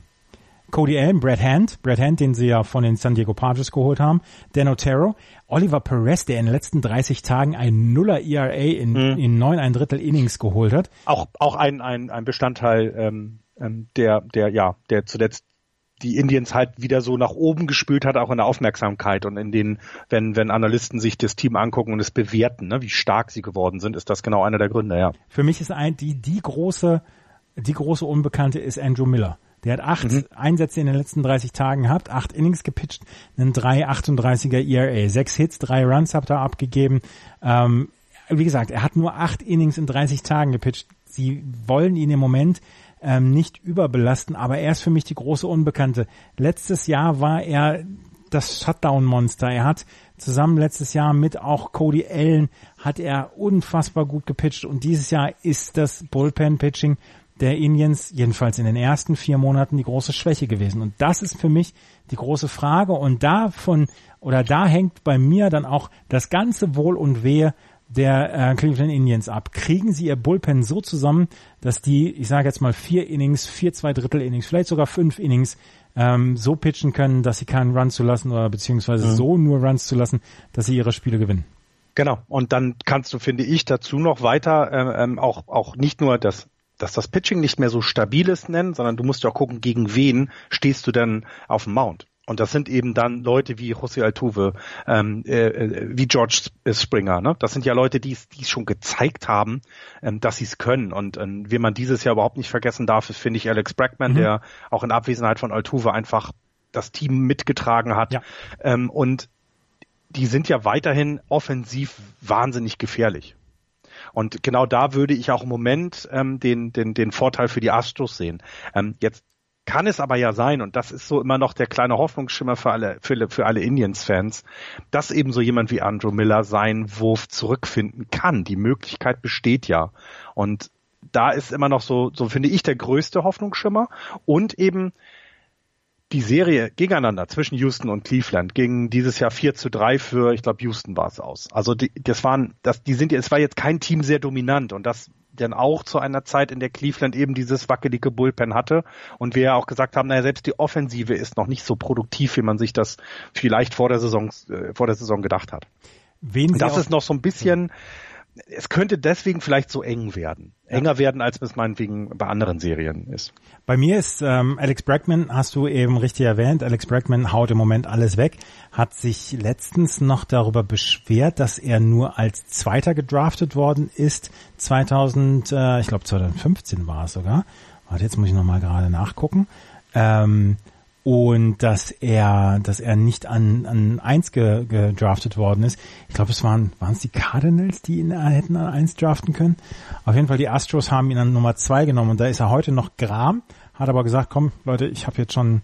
Cody Allen, Brad Hand, Brad Hand, den sie ja von den San Diego Padres geholt haben, Dan Otero, Oliver Perez, der in den letzten 30 Tagen ein Nuller ERA in, mhm. in neun ein Drittel Innings geholt hat. Auch, auch ein, ein, ein Bestandteil, ähm, ähm, der, der, ja, der zuletzt die Indians halt wieder so nach oben gespült hat, auch in der Aufmerksamkeit und in den, wenn, wenn Analysten sich das Team angucken und es bewerten, ne, wie stark sie geworden sind, ist das genau einer der Gründe, ja. Für mich ist ein, die, die große, die große Unbekannte ist Andrew Miller. Der hat acht mhm. Einsätze in den letzten 30 Tagen gehabt, acht Innings gepitcht, einen 3,38er ERA, sechs Hits, drei Runs hat er abgegeben. Ähm, wie gesagt, er hat nur acht Innings in 30 Tagen gepitcht. Sie wollen ihn im Moment ähm, nicht überbelasten, aber er ist für mich die große Unbekannte. Letztes Jahr war er das Shutdown-Monster. Er hat zusammen letztes Jahr mit auch Cody Allen hat er unfassbar gut gepitcht und dieses Jahr ist das Bullpen-Pitching der Indians, jedenfalls in den ersten vier Monaten, die große Schwäche gewesen. Und das ist für mich die große Frage. Und davon, oder da hängt bei mir dann auch das ganze Wohl und Wehe der äh, Cleveland Indians ab. Kriegen sie ihr Bullpen so zusammen, dass die, ich sage jetzt mal vier Innings, vier zwei Drittel Innings, vielleicht sogar fünf Innings ähm, so pitchen können, dass sie keinen Run zu lassen oder beziehungsweise mhm. so nur Runs zu lassen, dass sie ihre Spiele gewinnen. Genau. Und dann kannst du, finde ich, dazu noch weiter äh, ähm, auch auch nicht nur das dass das Pitching nicht mehr so stabil ist nennen, sondern du musst ja auch gucken, gegen wen stehst du denn auf dem Mount. Und das sind eben dann Leute wie José Altuve, ähm, äh, äh wie George Springer. Ne? Das sind ja Leute, die es schon gezeigt haben, ähm, dass sie es können. Und ähm, wie man dieses Jahr überhaupt nicht vergessen darf, ist, finde ich, Alex Bregman, mhm. der auch in Abwesenheit von Altuve einfach das Team mitgetragen hat. Ja. Ähm, und die sind ja weiterhin offensiv wahnsinnig gefährlich. Und genau da würde ich auch im Moment ähm, den, den, den Vorteil für die Astros sehen. Ähm, jetzt kann es aber ja sein, und das ist so immer noch der kleine Hoffnungsschimmer für alle, für, für alle Indians-Fans, dass eben so jemand wie Andrew Miller seinen Wurf zurückfinden kann. Die Möglichkeit besteht ja. Und da ist immer noch so, so finde ich, der größte Hoffnungsschimmer. Und eben die Serie gegeneinander zwischen Houston und Cleveland ging dieses Jahr 4 zu 3 für, ich glaube, Houston war es aus. Also die, das waren, das, die sind, es war jetzt kein Team sehr dominant und das dann auch zu einer Zeit, in der Cleveland eben dieses wackelige Bullpen hatte und wir ja auch gesagt haben, naja, selbst die Offensive ist noch nicht so produktiv, wie man sich das vielleicht vor der Saison, äh, vor der Saison gedacht hat. Wen das ist noch so ein bisschen, es könnte deswegen vielleicht so eng werden. Enger ja. werden, als es meinetwegen bei anderen Serien ist. Bei mir ist ähm, Alex Bregman, hast du eben richtig erwähnt, Alex Bregman haut im Moment alles weg, hat sich letztens noch darüber beschwert, dass er nur als Zweiter gedraftet worden ist, 2000, äh, ich glaube 2015 war es sogar. Warte, jetzt muss ich nochmal gerade nachgucken. Ähm, und dass er, dass er nicht an, an eins ge, gedraftet worden ist. Ich glaube, es waren, waren es die Cardinals, die ihn hätten an eins draften können. Auf jeden Fall, die Astros haben ihn an Nummer zwei genommen und da ist er heute noch Gram, hat aber gesagt, komm, Leute, ich habe jetzt schon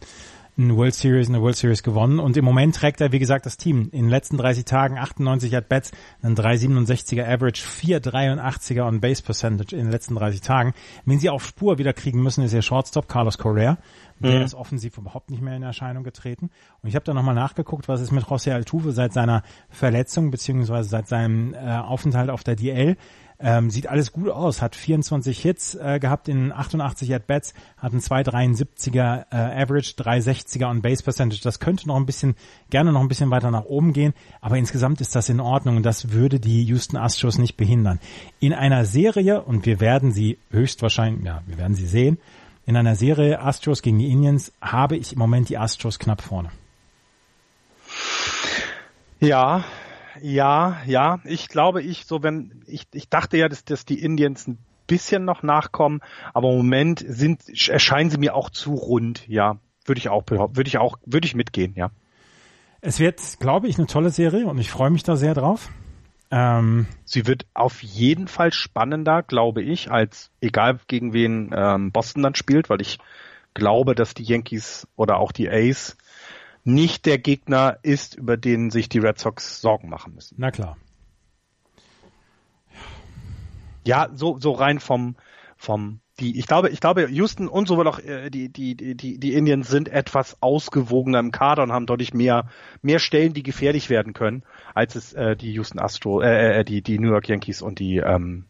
eine World Series, eine World Series gewonnen und im Moment trägt er, wie gesagt, das Team. In den letzten 30 Tagen 98 At-Bats, ein 3,67er Average, 4,83er on Base Percentage in den letzten 30 Tagen. Wenn sie auf Spur wieder kriegen müssen, ist ihr Shortstop Carlos Correa. Der mhm. ist offensiv überhaupt nicht mehr in Erscheinung getreten. Und ich habe da nochmal nachgeguckt, was ist mit José Altuve seit seiner Verletzung beziehungsweise seit seinem äh, Aufenthalt auf der DL. Ähm, sieht alles gut aus, hat 24 Hits äh, gehabt in 88 At-Bats, hat einen 2,73er äh, Average, 3,60er on Base Percentage. Das könnte noch ein bisschen, gerne noch ein bisschen weiter nach oben gehen, aber insgesamt ist das in Ordnung und das würde die Houston Astros nicht behindern. In einer Serie, und wir werden sie höchstwahrscheinlich, ja, wir werden sie sehen, in einer Serie Astros gegen die Indians habe ich im Moment die Astros knapp vorne. Ja, ja, ja. Ich glaube, ich so, wenn ich, ich dachte ja, dass, dass die Indians ein bisschen noch nachkommen, aber im Moment sind erscheinen sie mir auch zu rund. Ja, würde ich auch, würde ich auch, würde ich mitgehen. Ja. Es wird, glaube ich, eine tolle Serie und ich freue mich da sehr drauf. Ähm, Sie wird auf jeden Fall spannender, glaube ich, als egal gegen wen ähm, Boston dann spielt, weil ich glaube, dass die Yankees oder auch die Ace nicht der Gegner ist, über den sich die Red Sox Sorgen machen müssen. Na klar. Ja, so, so rein vom, vom die, ich glaube, ich glaube, Houston und sowohl auch äh, die, die, die, die Indians sind etwas ausgewogener im Kader und haben deutlich mehr, mehr Stellen, die gefährlich werden können, als es äh, die Houston Astro, äh, äh, die, die New York Yankees und die, ähm,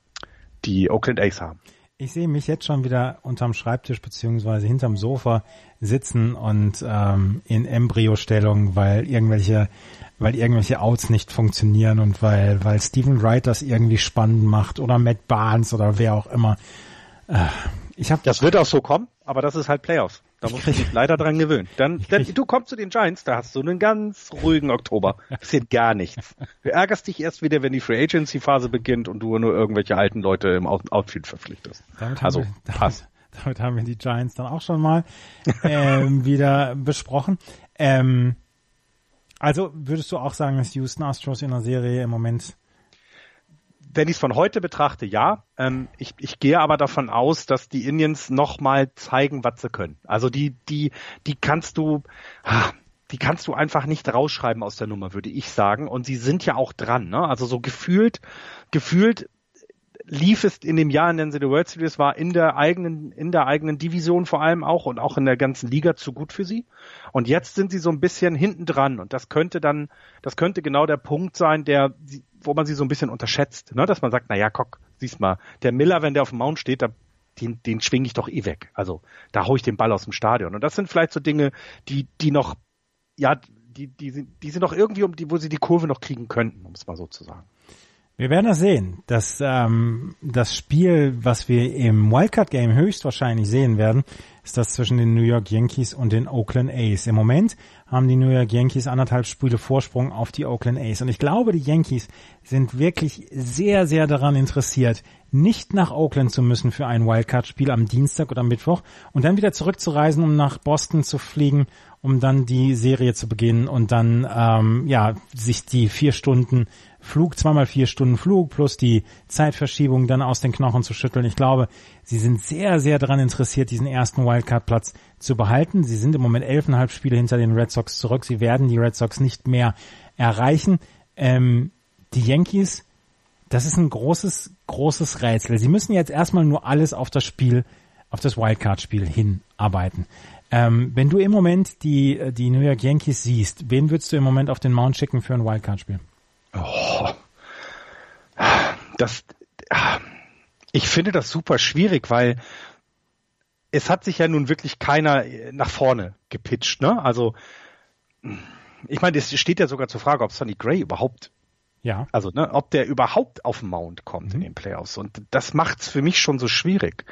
die Oakland A's haben. Ich sehe mich jetzt schon wieder unterm Schreibtisch beziehungsweise hinterm Sofa sitzen und ähm, in Embryo-Stellung, weil irgendwelche, weil irgendwelche Outs nicht funktionieren und weil, weil Stephen Wright das irgendwie spannend macht oder Matt Barnes oder wer auch immer. Ich hab, das wird auch so kommen, aber das ist halt Playoffs. Da musst du dich leider dran gewöhnen. Dann, dann du kommst zu den Giants, da hast du einen ganz ruhigen Oktober. Passiert gar nichts. Du ärgerst dich erst wieder, wenn die Free Agency Phase beginnt und du nur irgendwelche alten Leute im Outfield verpflichtest. Damit also, haben wir, pass. Damit, damit, haben wir die Giants dann auch schon mal ähm, wieder besprochen. Ähm, also würdest du auch sagen, dass Houston Astros in der Serie im Moment wenn ich es von heute betrachte, ja. Ähm, ich, ich gehe aber davon aus, dass die Indians nochmal zeigen, was sie können. Also die, die, die kannst du, die kannst du einfach nicht rausschreiben aus der Nummer, würde ich sagen. Und sie sind ja auch dran. Ne? Also so gefühlt, gefühlt lief es in dem Jahr, in dem sie die World Series war, in der eigenen, in der eigenen Division vor allem auch und auch in der ganzen Liga zu gut für sie. Und jetzt sind sie so ein bisschen hinten dran und das könnte dann, das könnte genau der Punkt sein, der, wo man sie so ein bisschen unterschätzt, ne? dass man sagt, na ja, guck, siehst mal, der Miller, wenn der auf dem Mount steht, da, den, den schwinge ich doch eh weg. Also da hau ich den Ball aus dem Stadion. Und das sind vielleicht so Dinge, die, die noch, ja, die, die sind, die sind noch irgendwie um die, wo sie die Kurve noch kriegen könnten, um es mal so zu sagen. Wir werden das sehen. Das, ähm, das Spiel, was wir im Wildcard-Game höchstwahrscheinlich sehen werden, ist das zwischen den New York Yankees und den Oakland A's. Im Moment haben die New York Yankees anderthalb Spiele Vorsprung auf die Oakland A's. Und ich glaube, die Yankees sind wirklich sehr, sehr daran interessiert, nicht nach Oakland zu müssen für ein Wildcard-Spiel am Dienstag oder Mittwoch und dann wieder zurückzureisen, um nach Boston zu fliegen, um dann die Serie zu beginnen und dann ähm, ja sich die vier Stunden Flug, zweimal vier Stunden Flug plus die Zeitverschiebung dann aus den Knochen zu schütteln. Ich glaube, sie sind sehr, sehr daran interessiert, diesen ersten Wildcard-Platz zu behalten. Sie sind im Moment elfeinhalb Spiele hinter den Red Sox zurück. Sie werden die Red Sox nicht mehr erreichen. Ähm, die Yankees, das ist ein großes, großes Rätsel. Sie müssen jetzt erstmal nur alles auf das Spiel, auf das Wildcard-Spiel hinarbeiten. Ähm, wenn du im Moment die, die New York Yankees siehst, wen würdest du im Moment auf den Mount schicken für ein Wildcard-Spiel? Oh, das, ich finde das super schwierig, weil es hat sich ja nun wirklich keiner nach vorne gepitcht, ne? Also, ich meine, es steht ja sogar zur Frage, ob Sonny Gray überhaupt, ja, also, ne, ob der überhaupt auf den Mount kommt mhm. in den Playoffs. Und das macht's für mich schon so schwierig.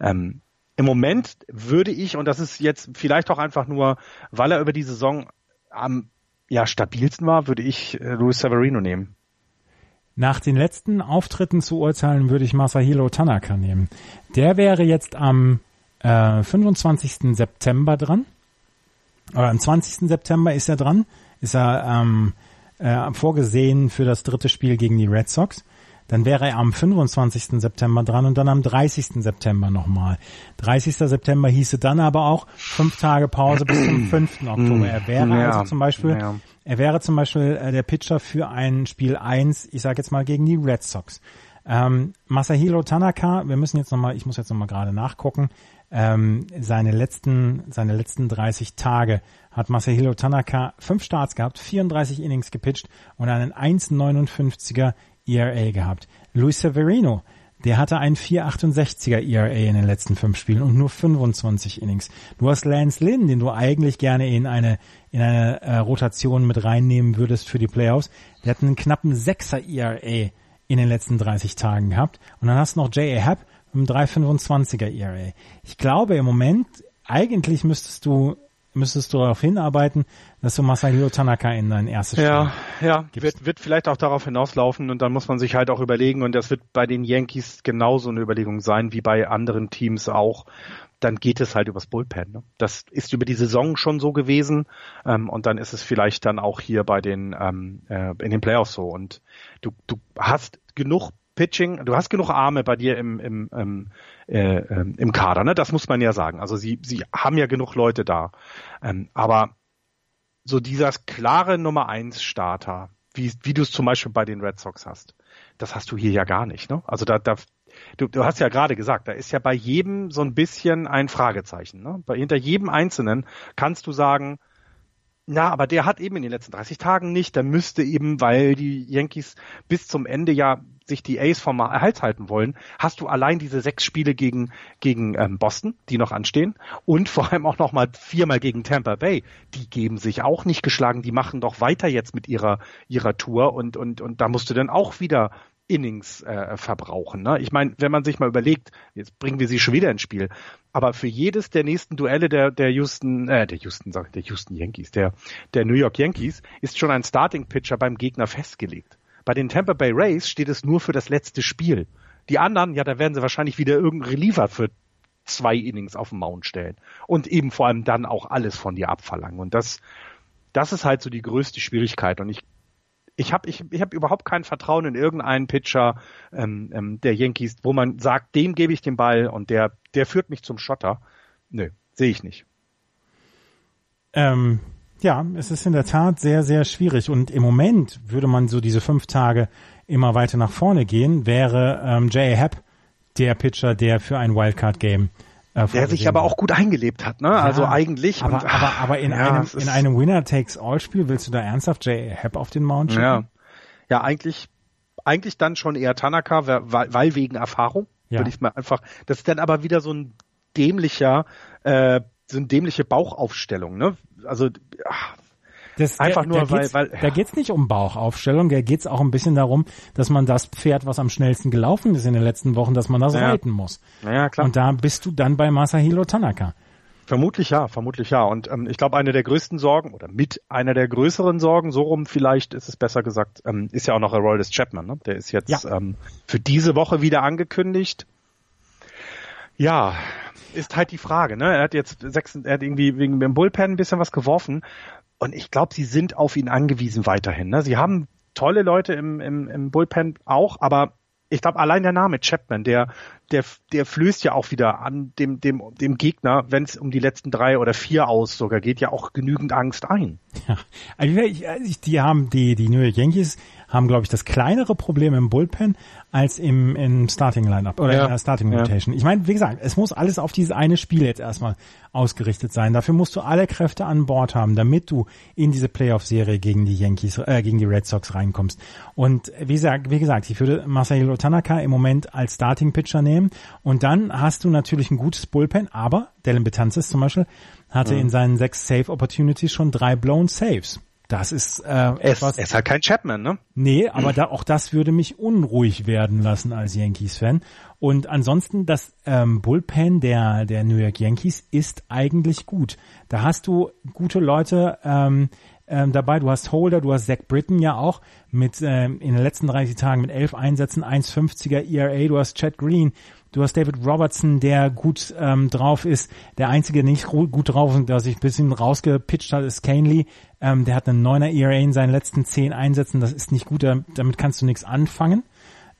Ähm, Im Moment würde ich, und das ist jetzt vielleicht auch einfach nur, weil er über die Saison am ja, stabilsten war, würde ich äh, Luis Severino nehmen. Nach den letzten Auftritten zu urteilen, würde ich Masahiro Tanaka nehmen. Der wäre jetzt am äh, 25. September dran. Oder am 20. September ist er dran. Ist er ähm, äh, vorgesehen für das dritte Spiel gegen die Red Sox. Dann wäre er am 25. September dran und dann am 30. September nochmal. 30. September hieße dann aber auch fünf Tage Pause bis zum 5. Oktober. Er wäre ja, also zum Beispiel, ja. er wäre zum Beispiel äh, der Pitcher für ein Spiel 1, ich sage jetzt mal gegen die Red Sox. Ähm, Masahiro Tanaka, wir müssen jetzt nochmal, ich muss jetzt nochmal gerade nachgucken, ähm, seine letzten, seine letzten 30 Tage hat Masahiro Tanaka fünf Starts gehabt, 34 Innings gepitcht und einen 1,59er ERA gehabt. Luis Severino, der hatte einen 4,68er ERA in den letzten fünf Spielen und nur 25 Innings. Du hast Lance Lynn, den du eigentlich gerne in eine, in eine äh, Rotation mit reinnehmen würdest für die Playoffs. Der hat einen knappen 6er ERA in den letzten 30 Tagen gehabt. Und dann hast du noch J.A. Happ einem 3,25er ERA. Ich glaube im Moment, eigentlich müsstest du müsstest du darauf hinarbeiten, dass du Masahiro Tanaka in dein erstes Spiel Ja, ja, wird, wird vielleicht auch darauf hinauslaufen und dann muss man sich halt auch überlegen und das wird bei den Yankees genauso eine Überlegung sein wie bei anderen Teams auch. Dann geht es halt übers Bullpen. Ne? Das ist über die Saison schon so gewesen ähm, und dann ist es vielleicht dann auch hier bei den ähm, äh, in den Playoffs so und du du hast genug Pitching, du hast genug Arme bei dir im, im, im, äh, ähm, im Kader, ne? Das muss man ja sagen. Also sie, sie haben ja genug Leute da. Ähm, aber so dieser klare Nummer eins Starter, wie, wie du es zum Beispiel bei den Red Sox hast, das hast du hier ja gar nicht, ne? Also da, da du, du hast ja gerade gesagt, da ist ja bei jedem so ein bisschen ein Fragezeichen. Ne? Bei, hinter jedem Einzelnen kannst du sagen, na, aber der hat eben in den letzten 30 Tagen nicht. Der müsste eben, weil die Yankees bis zum Ende ja sich die Ace vom Erhalt halten wollen, hast du allein diese sechs Spiele gegen, gegen ähm, Boston, die noch anstehen, und vor allem auch nochmal viermal gegen Tampa Bay. Die geben sich auch nicht geschlagen, die machen doch weiter jetzt mit ihrer, ihrer Tour und, und, und da musst du dann auch wieder Innings äh, verbrauchen. Ne? Ich meine, wenn man sich mal überlegt, jetzt bringen wir sie schon wieder ins Spiel, aber für jedes der nächsten Duelle der der Houston, äh, der Houston, sag der Houston Yankees, der der New York Yankees ist schon ein Starting Pitcher beim Gegner festgelegt. Bei den Tampa Bay Rays steht es nur für das letzte Spiel. Die anderen, ja, da werden sie wahrscheinlich wieder irgendeinen Reliever für zwei Innings auf den Mount stellen und eben vor allem dann auch alles von dir abverlangen. Und das, das ist halt so die größte Schwierigkeit. Und ich, ich habe ich, ich hab überhaupt kein Vertrauen in irgendeinen Pitcher ähm, ähm, der Yankees, wo man sagt, dem gebe ich den Ball und der, der führt mich zum Schotter. Nö, sehe ich nicht. Ähm, ja, es ist in der Tat sehr, sehr schwierig. Und im Moment würde man so diese fünf Tage immer weiter nach vorne gehen, wäre ähm, J.A. Happ der Pitcher, der für ein Wildcard-Game äh, der sich aber auch gut eingelebt hat, ne? Ja, also eigentlich. Aber, und, aber, aber in ja, einem in einem Winner-Takes-All-Spiel willst du da ernsthaft J.A. Happ auf den Mount schicken? Ja, ja eigentlich, eigentlich dann schon eher Tanaka, weil, weil wegen Erfahrung. Ja. Würde ich mal einfach. Das ist dann aber wieder so ein dämlicher, äh, so eine dämliche Bauchaufstellung, ne? Also ach, das, Einfach nur, da weil, weil ja. da geht's nicht um Bauchaufstellung, da geht's auch ein bisschen darum, dass man das Pferd, was am schnellsten gelaufen ist in den letzten Wochen, dass man das ja. reiten muss. Ja, klar. Und da bist du dann bei Masahiro Tanaka. Vermutlich ja, vermutlich ja. Und ähm, ich glaube, eine der größten Sorgen oder mit einer der größeren Sorgen, so rum vielleicht ist es besser gesagt, ähm, ist ja auch noch Aroldis Chapman. Ne? Der ist jetzt ja. ähm, für diese Woche wieder angekündigt. Ja, ist halt die Frage. Ne? Er hat jetzt sechs, er hat irgendwie wegen dem Bullpen ein bisschen was geworfen. Und ich glaube, sie sind auf ihn angewiesen weiterhin. Ne? Sie haben tolle Leute im, im, im Bullpen auch, aber ich glaube, allein der Name Chapman, der, der, der flößt ja auch wieder an dem, dem, dem Gegner, wenn es um die letzten drei oder vier aus sogar geht, ja auch genügend Angst ein. Ja, also ich, die haben, die, die New York Yankees haben, glaube ich, das kleinere Problem im Bullpen als im, im Starting Lineup oder ja. in der Starting Rotation. Ja. Ich meine, wie gesagt, es muss alles auf dieses eine Spiel jetzt erstmal ausgerichtet sein. Dafür musst du alle Kräfte an Bord haben, damit du in diese Playoff-Serie gegen die Yankees, äh, gegen die Red Sox reinkommst. Und wie gesagt, wie gesagt, ich würde Masahiro Tanaka im Moment als Starting Pitcher nehmen. Und dann hast du natürlich ein gutes Bullpen, aber Dylan Betances zum Beispiel hatte mhm. in seinen sechs Save Opportunities schon drei blown Saves. Das ist äh, es, etwas. Es halt kein Chapman, ne? Nee, aber da, auch das würde mich unruhig werden lassen als Yankees-Fan. Und ansonsten das ähm, Bullpen der der New York Yankees ist eigentlich gut. Da hast du gute Leute ähm, ähm, dabei. Du hast Holder, du hast Zach Britton ja auch mit ähm, in den letzten 30 Tagen mit elf Einsätzen 1,50er ERA. Du hast Chad Green, Du hast David Robertson, der gut ähm, drauf ist. Der einzige, der nicht gut drauf ist, der sich ein bisschen rausgepitcht hat, ist Canely. Ähm, der hat einen neuner ERA in seinen letzten zehn Einsätzen. Das ist nicht gut, damit kannst du nichts anfangen.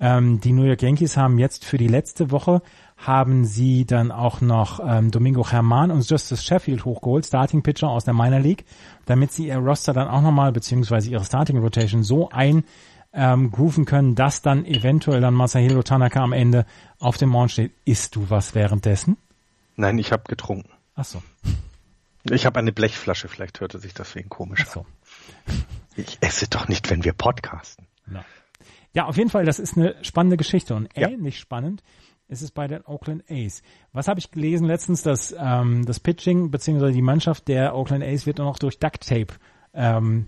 Ähm, die New York Yankees haben jetzt für die letzte Woche haben sie dann auch noch ähm, Domingo Herman und Justice Sheffield hochgeholt, Starting Pitcher aus der Minor League, damit sie ihr Roster dann auch nochmal, beziehungsweise ihre Starting Rotation so ein ähm, grooven können, dass dann eventuell dann Masahiro Tanaka am Ende auf dem Mount steht. Isst du was währenddessen? Nein, ich habe getrunken. Ach so. Ich habe eine Blechflasche, vielleicht hörte sich deswegen komisch Ach so. an. Ich esse doch nicht, wenn wir podcasten. No. Ja, auf jeden Fall, das ist eine spannende Geschichte und ja. ähnlich spannend ist es bei den Oakland A's. Was habe ich gelesen letztens, dass ähm, das Pitching beziehungsweise die Mannschaft der Oakland A's wird noch durch Duct Tape ähm,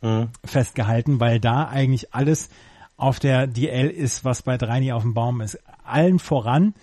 mhm. festgehalten, weil da eigentlich alles auf der DL ist, was bei Dreini auf dem Baum ist. Allen voran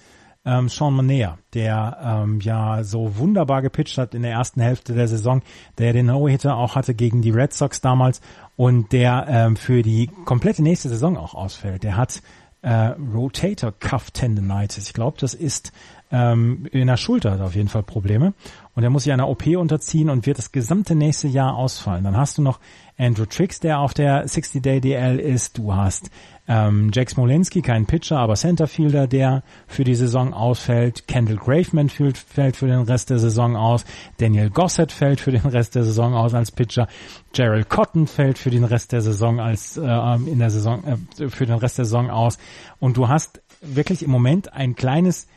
ähm, Sean Manea, der ähm, ja so wunderbar gepitcht hat in der ersten Hälfte der Saison, der den No-Hitter auch hatte gegen die Red Sox damals und der ähm, für die komplette nächste Saison auch ausfällt. Der hat äh, Rotator Cuff Tendonitis. Ich glaube, das ist ähm, in der Schulter hat auf jeden Fall Probleme und er muss sich einer OP unterziehen und wird das gesamte nächste Jahr ausfallen. Dann hast du noch Andrew Trix, der auf der 60-Day DL ist. Du hast ähm, Jack Smolinski, kein Pitcher, aber Centerfielder, der für die Saison ausfällt. Kendall Graveman fällt, fällt für den Rest der Saison aus. Daniel Gossett fällt für den Rest der Saison aus als Pitcher. Gerald Cotton fällt für den Rest der Saison als äh, in der Saison äh, für den Rest der Saison aus. Und du hast wirklich im Moment ein kleines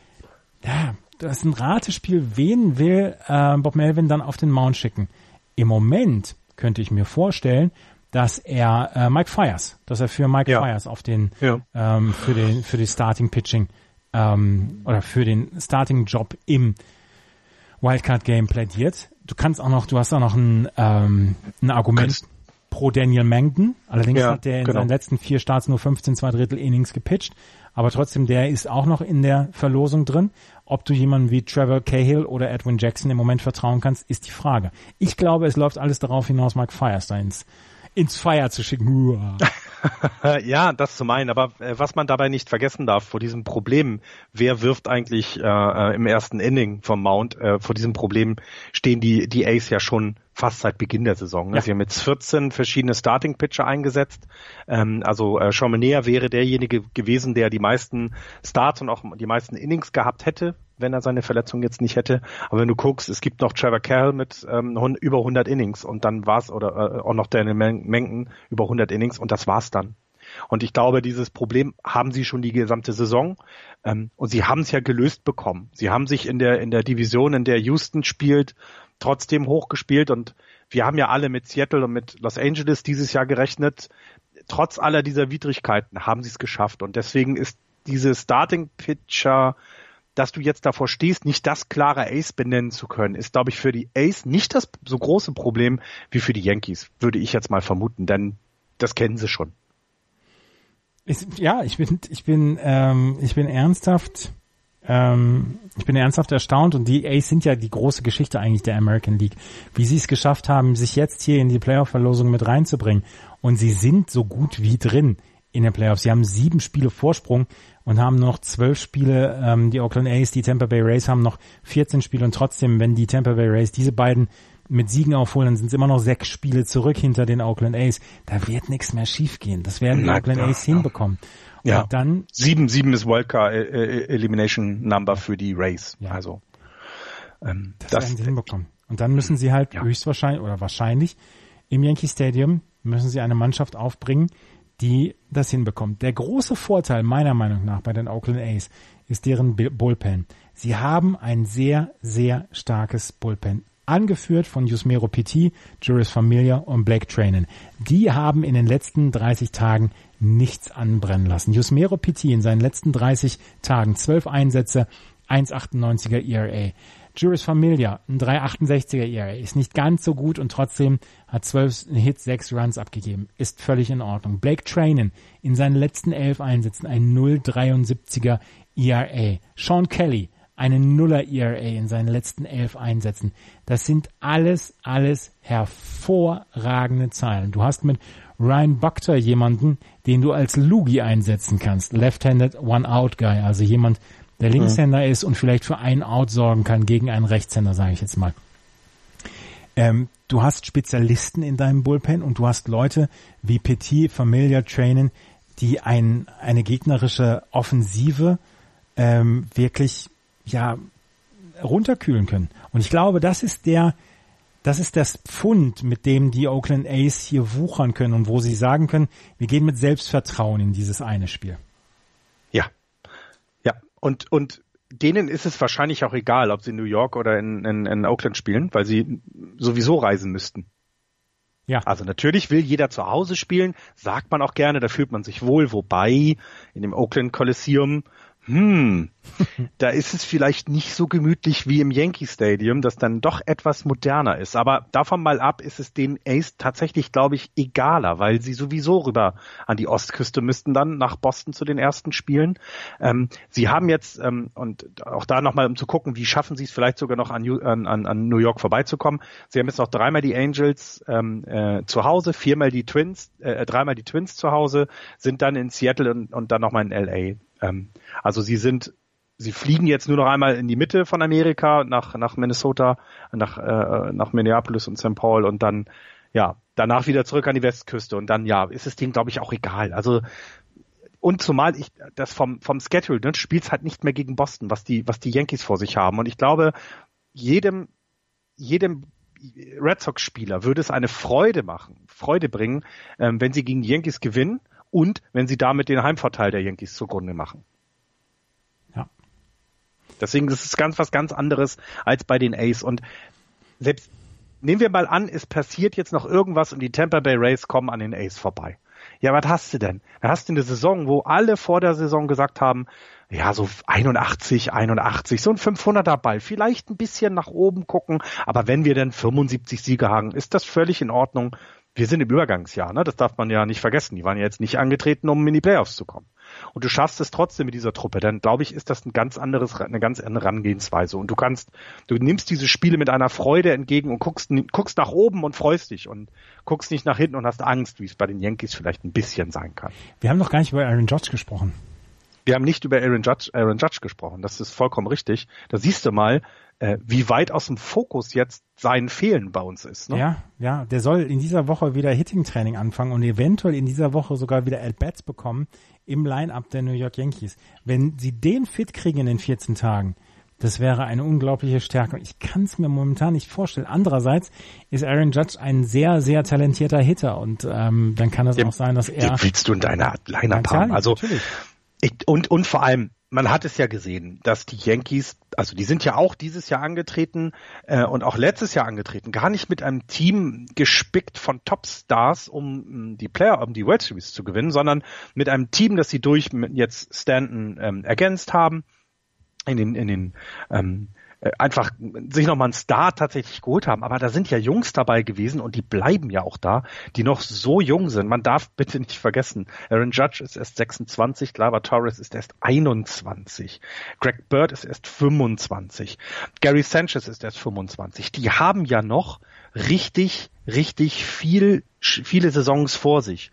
ja, das ist ein Ratespiel, wen will äh, Bob Melvin dann auf den Mount schicken? Im Moment könnte ich mir vorstellen, dass er äh, Mike Fires, dass er für Mike ja. Fires auf den ja. ähm, für den für die Starting Pitching ähm, oder für den Starting Job im Wildcard Game plädiert. Du kannst auch noch, du hast auch noch ein, ähm, ein Argument pro Daniel Mangton. Allerdings ja, hat der in genau. seinen letzten vier Starts nur 15 zwei Drittel Innings gepitcht. Aber trotzdem, der ist auch noch in der Verlosung drin. Ob du jemanden wie Trevor Cahill oder Edwin Jackson im Moment vertrauen kannst, ist die Frage. Ich glaube, es läuft alles darauf hinaus, Mike Firestein ins, ins Fire zu schicken. ja, das zu meinen. Aber äh, was man dabei nicht vergessen darf, vor diesem Problem, wer wirft eigentlich äh, äh im ersten Inning vom Mount, äh, vor diesem Problem stehen die, die Ace ja schon fast seit Beginn der Saison. Ne? Ja. Sie haben jetzt 14 verschiedene Starting Pitcher eingesetzt. Ähm, also äh, Chaumenea wäre derjenige gewesen, der die meisten Starts und auch die meisten Innings gehabt hätte, wenn er seine Verletzung jetzt nicht hätte. Aber wenn du guckst, es gibt noch Trevor Carroll mit ähm, über 100 Innings und dann war's oder äh, auch noch Daniel Menken über 100 Innings und das war's dann. Und ich glaube, dieses Problem haben sie schon die gesamte Saison. Ähm, und sie haben es ja gelöst bekommen. Sie haben sich in der, in der Division, in der Houston spielt, trotzdem hochgespielt. Und wir haben ja alle mit Seattle und mit Los Angeles dieses Jahr gerechnet. Trotz aller dieser Widrigkeiten haben sie es geschafft. Und deswegen ist diese Starting Pitcher dass du jetzt davor stehst, nicht das klare Ace benennen zu können, ist, glaube ich, für die Ace nicht das so große Problem wie für die Yankees, würde ich jetzt mal vermuten, denn das kennen sie schon. Ja, ich bin, ich bin, ähm, ich bin ernsthaft, ähm, ich bin ernsthaft erstaunt und die Ace sind ja die große Geschichte eigentlich der American League, wie sie es geschafft haben, sich jetzt hier in die Playoff-Verlosung mit reinzubringen. Und sie sind so gut wie drin in den Playoffs. Sie haben sieben Spiele Vorsprung und haben nur noch zwölf Spiele. Ähm, die Oakland A's, die Tampa Bay Rays haben noch 14 Spiele und trotzdem, wenn die Tampa Bay Rays diese beiden mit Siegen aufholen, dann sind es immer noch sechs Spiele zurück hinter den Oakland A's. Da wird nichts mehr schiefgehen. Das werden die Na, Oakland klar, A's hinbekommen. Ja. Und dann sieben, sieben ist Wildcard äh, äh, Elimination Number für die Rays. Ja. Also ähm, das, das werden sie hinbekommen. Und dann müssen sie halt ja. höchstwahrscheinlich oder wahrscheinlich im Yankee Stadium müssen sie eine Mannschaft aufbringen, die das hinbekommt. Der große Vorteil meiner Meinung nach bei den Oakland A's ist deren Bullpen. Sie haben ein sehr, sehr starkes Bullpen. Angeführt von Yusmero Petit, Juris Familia und Blake Trainen. Die haben in den letzten 30 Tagen nichts anbrennen lassen. Yusmero Petit in seinen letzten 30 Tagen 12 Einsätze, 1,98er ERA. Juris Familia, ein 368er ERA, ist nicht ganz so gut und trotzdem hat 12 Hits, 6 Runs abgegeben. Ist völlig in Ordnung. Blake Trainen in seinen letzten 11 Einsätzen ein 0,73er ERA. Sean Kelly, eine Nuller ERA in seinen letzten 11 Einsätzen. Das sind alles, alles hervorragende Zahlen. Du hast mit Ryan Buckter jemanden, den du als Lugi einsetzen kannst. Left-handed One-Out-Guy, also jemand, der Linkshänder mhm. ist und vielleicht für einen Out sorgen kann gegen einen Rechtshänder, sage ich jetzt mal. Ähm, du hast Spezialisten in deinem Bullpen und du hast Leute wie Petit, Familia, Trainen, die ein, eine gegnerische Offensive ähm, wirklich ja runterkühlen können. Und ich glaube, das ist der, das ist das Pfund, mit dem die Oakland A's hier wuchern können und wo sie sagen können, wir gehen mit Selbstvertrauen in dieses eine Spiel. Und, und denen ist es wahrscheinlich auch egal, ob sie in New York oder in, in, in Oakland spielen, weil sie sowieso reisen müssten. Ja. Also natürlich will jeder zu Hause spielen, sagt man auch gerne, da fühlt man sich wohl, wobei in dem Oakland Coliseum hm, da ist es vielleicht nicht so gemütlich wie im Yankee Stadium, das dann doch etwas moderner ist. Aber davon mal ab ist es den Ace tatsächlich, glaube ich, egaler, weil sie sowieso rüber an die Ostküste müssten dann nach Boston zu den ersten Spielen. Ähm, sie haben jetzt, ähm, und auch da nochmal, um zu gucken, wie schaffen sie es vielleicht sogar noch an, an, an New York vorbeizukommen. Sie haben jetzt noch dreimal die Angels ähm, äh, zu Hause, viermal die Twins, äh, dreimal die Twins zu Hause, sind dann in Seattle und, und dann nochmal in LA. Ähm, also sie sind, sie fliegen jetzt nur noch einmal in die Mitte von Amerika, nach, nach Minnesota, nach, äh, nach Minneapolis und St. Paul und dann, ja, danach wieder zurück an die Westküste und dann, ja, ist es denen, glaube ich, auch egal. Also, und zumal ich das vom, vom Schedule, ne, spielt's halt nicht mehr gegen Boston, was die, was die Yankees vor sich haben. Und ich glaube, jedem, jedem Red Sox-Spieler würde es eine Freude machen, Freude bringen, ähm, wenn sie gegen die Yankees gewinnen und wenn sie damit den Heimvorteil der Yankees zugrunde machen. Ja. Deswegen ist es ganz was ganz anderes als bei den Ace und selbst nehmen wir mal an, es passiert jetzt noch irgendwas und die Tampa Bay Rays kommen an den Ace vorbei. Ja, was hast du denn? Da hast du eine Saison, wo alle vor der Saison gesagt haben, ja, so 81, 81, so ein 500er Ball, vielleicht ein bisschen nach oben gucken, aber wenn wir dann 75 Siege haben, ist das völlig in Ordnung wir sind im Übergangsjahr, ne? Das darf man ja nicht vergessen. Die waren ja jetzt nicht angetreten, um in die Playoffs zu kommen. Und du schaffst es trotzdem mit dieser Truppe, dann glaube ich, ist das ein ganz anderes, eine ganz andere Herangehensweise. Und du kannst, du nimmst diese Spiele mit einer Freude entgegen und guckst, guckst nach oben und freust dich und guckst nicht nach hinten und hast Angst, wie es bei den Yankees vielleicht ein bisschen sein kann. Wir haben noch gar nicht über Aaron Judge gesprochen. Wir haben nicht über Aaron Judge, Aaron Judge gesprochen. Das ist vollkommen richtig. Da siehst du mal, äh, wie weit aus dem Fokus jetzt sein Fehlen bei uns ist. Ne? Ja, ja, der soll in dieser Woche wieder Hitting-Training anfangen und eventuell in dieser Woche sogar wieder At-Bats bekommen im Line-Up der New York Yankees. Wenn sie den fit kriegen in den 14 Tagen, Das wäre eine unglaubliche Stärke. Ich kann es mir momentan nicht vorstellen. Andererseits ist Aaron Judge ein sehr, sehr talentierter Hitter und ähm, dann kann es auch sein, dass er. Den willst du in deiner Line-Up haben. Also ich, und und vor allem man hat es ja gesehen, dass die Yankees, also die sind ja auch dieses Jahr angetreten äh, und auch letztes Jahr angetreten, gar nicht mit einem Team gespickt von Topstars, um die Player, um die World Series zu gewinnen, sondern mit einem Team, das sie durch jetzt Stanton ähm, ergänzt haben in den in den ähm, äh, einfach sich nochmal einen Star tatsächlich geholt haben. Aber da sind ja Jungs dabei gewesen und die bleiben ja auch da, die noch so jung sind. Man darf bitte nicht vergessen, Aaron Judge ist erst 26, Glava Torres ist erst 21, Greg Bird ist erst 25, Gary Sanchez ist erst 25. Die haben ja noch richtig, richtig viel, viele Saisons vor sich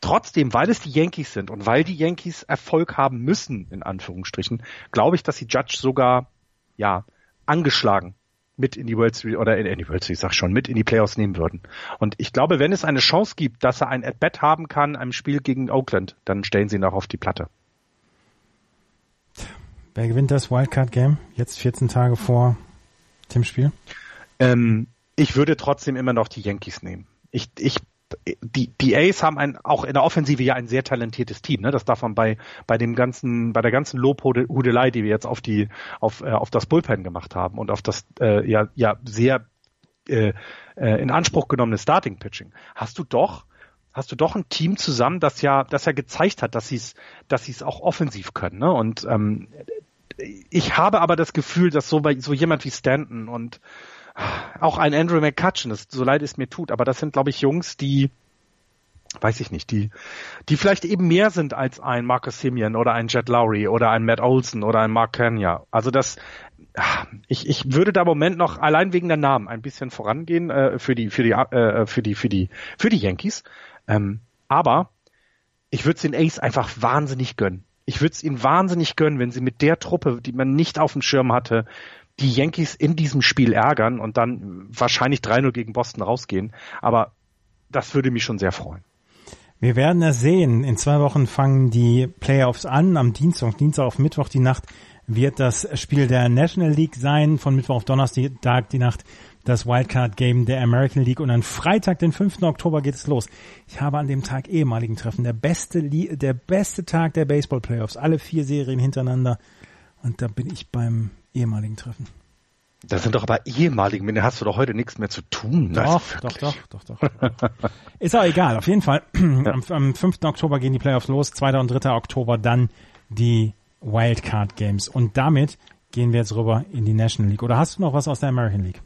trotzdem, weil es die Yankees sind und weil die Yankees Erfolg haben müssen, in Anführungsstrichen, glaube ich, dass sie Judge sogar, ja, angeschlagen mit in die World Series oder in, in die World Series, sag schon, mit in die Playoffs nehmen würden. Und ich glaube, wenn es eine Chance gibt, dass er ein At-Bat haben kann, einem Spiel gegen Oakland, dann stellen sie ihn auch auf die Platte. Wer gewinnt das Wildcard-Game? Jetzt 14 Tage vor dem Spiel? Ähm, ich würde trotzdem immer noch die Yankees nehmen. Ich, ich die, die Ace haben ein, auch in der Offensive ja ein sehr talentiertes Team. Ne? Das darf man bei, bei dem ganzen, bei der ganzen Lobhudelei, die wir jetzt auf die, auf, äh, auf das Bullpen gemacht haben und auf das äh, ja, ja sehr äh, äh, in Anspruch genommene Starting Pitching, hast du doch hast du doch ein Team zusammen, das ja, das ja gezeigt hat, dass sie es, dass sie es auch offensiv können. Ne? Und ähm, ich habe aber das Gefühl, dass so bei so jemand wie Stanton und auch ein Andrew McCutcheon, das, so leid es mir tut, aber das sind, glaube ich, Jungs, die, weiß ich nicht, die, die vielleicht eben mehr sind als ein Marcus Simeon oder ein Jet Lowry oder ein Matt Olson oder ein Mark Kenya. Also das, ich, ich würde da im Moment noch allein wegen der Namen ein bisschen vorangehen äh, für die für die äh, für die für die für die Yankees. Ähm, aber ich würde es den Ace einfach wahnsinnig gönnen. Ich würde es ihnen wahnsinnig gönnen, wenn sie mit der Truppe, die man nicht auf dem Schirm hatte, die Yankees in diesem Spiel ärgern und dann wahrscheinlich 3-0 gegen Boston rausgehen. Aber das würde mich schon sehr freuen. Wir werden es sehen. In zwei Wochen fangen die Playoffs an. Am Dienstag, Dienstag auf Mittwoch die Nacht wird das Spiel der National League sein. Von Mittwoch auf Donnerstag die Nacht das Wildcard Game der American League und am Freitag, den 5. Oktober geht es los. Ich habe an dem Tag ehemaligen Treffen, der beste, der beste Tag der Baseball Playoffs, alle vier Serien hintereinander und da bin ich beim ehemaligen Treffen. Das sind doch aber ehemaligen, mit denen hast du doch heute nichts mehr zu tun. Doch, doch, doch, doch, doch. Ist auch egal, auf jeden Fall. Am, am 5. Oktober gehen die Playoffs los, 2. und 3. Oktober dann die Wildcard Games. Und damit gehen wir jetzt rüber in die National League. Oder hast du noch was aus der American League?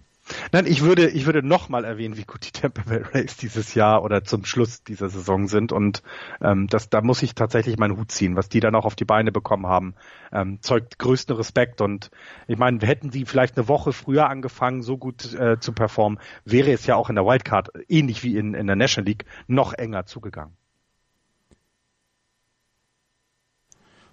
Nein, ich würde, ich würde nochmal erwähnen, wie gut die Tampa Bay Rays dieses Jahr oder zum Schluss dieser Saison sind. Und ähm, das, da muss ich tatsächlich meinen Hut ziehen. Was die dann auch auf die Beine bekommen haben, ähm, zeugt größten Respekt. Und ich meine, hätten sie vielleicht eine Woche früher angefangen, so gut äh, zu performen, wäre es ja auch in der Wildcard, ähnlich wie in, in der National League, noch enger zugegangen.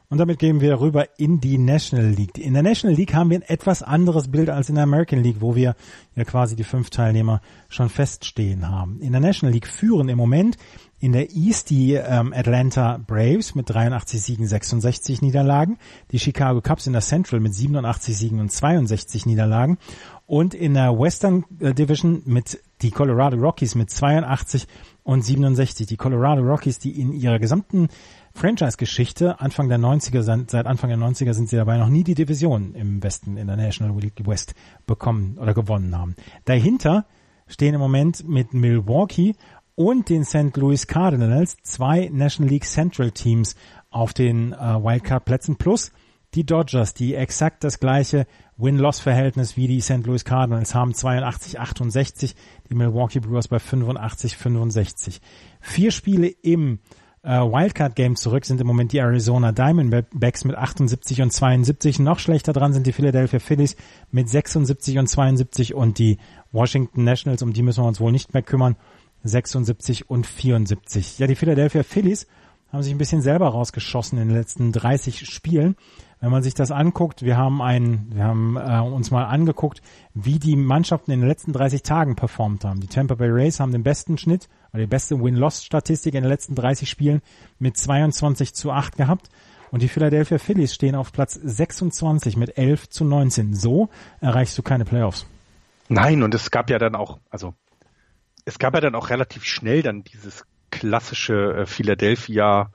Und damit gehen wir rüber in die National League. In der National League haben wir ein etwas anderes Bild als in der American League, wo wir ja quasi die fünf Teilnehmer schon feststehen haben. In der National League führen im Moment in der East die ähm, Atlanta Braves mit 83 Siegen, 66 Niederlagen, die Chicago Cubs in der Central mit 87 Siegen und 62 Niederlagen und in der Western äh, Division mit die Colorado Rockies mit 82 und 67. Die Colorado Rockies, die in ihrer gesamten Franchise-Geschichte, Anfang der 90er, seit Anfang der 90er sind sie dabei noch nie die Division im Westen, in der National League West bekommen oder gewonnen haben. Dahinter stehen im Moment mit Milwaukee und den St. Louis Cardinals zwei National League Central Teams auf den äh, Wildcard-Plätzen plus die Dodgers, die exakt das gleiche Win-Loss-Verhältnis wie die St. Louis Cardinals haben, 82-68, die Milwaukee Brewers bei 85-65. Vier Spiele im äh, Wildcard Game zurück sind im Moment die Arizona Diamondbacks mit 78 und 72. Noch schlechter dran sind die Philadelphia Phillies mit 76 und 72 und die Washington Nationals, um die müssen wir uns wohl nicht mehr kümmern, 76 und 74. Ja, die Philadelphia Phillies haben sich ein bisschen selber rausgeschossen in den letzten 30 Spielen. Wenn man sich das anguckt, wir haben ein, wir haben äh, uns mal angeguckt, wie die Mannschaften in den letzten 30 Tagen performt haben. Die Tampa Bay Rays haben den besten Schnitt, oder die beste Win-Loss-Statistik in den letzten 30 Spielen mit 22 zu 8 gehabt. Und die Philadelphia Phillies stehen auf Platz 26 mit 11 zu 19. So erreichst du keine Playoffs. Nein, und es gab ja dann auch, also es gab ja dann auch relativ schnell dann dieses klassische äh, Philadelphia,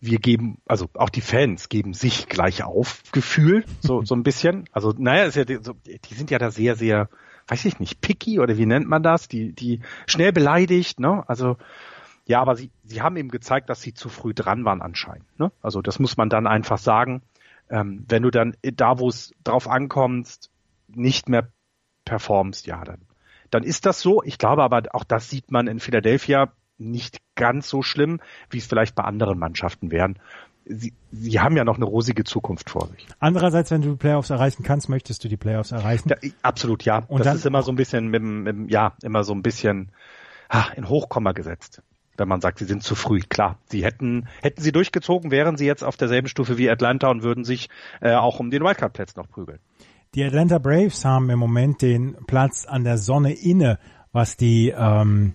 wir geben, also auch die Fans geben sich gleich auf, Gefühl, so, so ein bisschen. Also, naja, ist ja, so, die sind ja da sehr, sehr, weiß ich nicht, picky oder wie nennt man das? Die, die schnell beleidigt, ne? Also, ja, aber sie, sie haben eben gezeigt, dass sie zu früh dran waren anscheinend. Ne? Also das muss man dann einfach sagen. Ähm, wenn du dann da, wo es drauf ankommst, nicht mehr performst, ja, dann, dann ist das so. Ich glaube aber, auch das sieht man in Philadelphia nicht ganz so schlimm, wie es vielleicht bei anderen Mannschaften wären. Sie, sie haben ja noch eine rosige Zukunft vor sich. Andererseits, wenn du die Playoffs erreichen kannst, möchtest du die Playoffs erreichen. Ja, absolut, ja. Und das ist immer so ein bisschen mit, mit, ja, immer so ein bisschen ah, in Hochkomma gesetzt wenn man sagt, sie sind zu früh. Klar, sie hätten, hätten sie durchgezogen, wären sie jetzt auf derselben Stufe wie Atlanta und würden sich äh, auch um den Wildcard-Platz noch prügeln. Die Atlanta Braves haben im Moment den Platz an der Sonne inne, was die, ähm,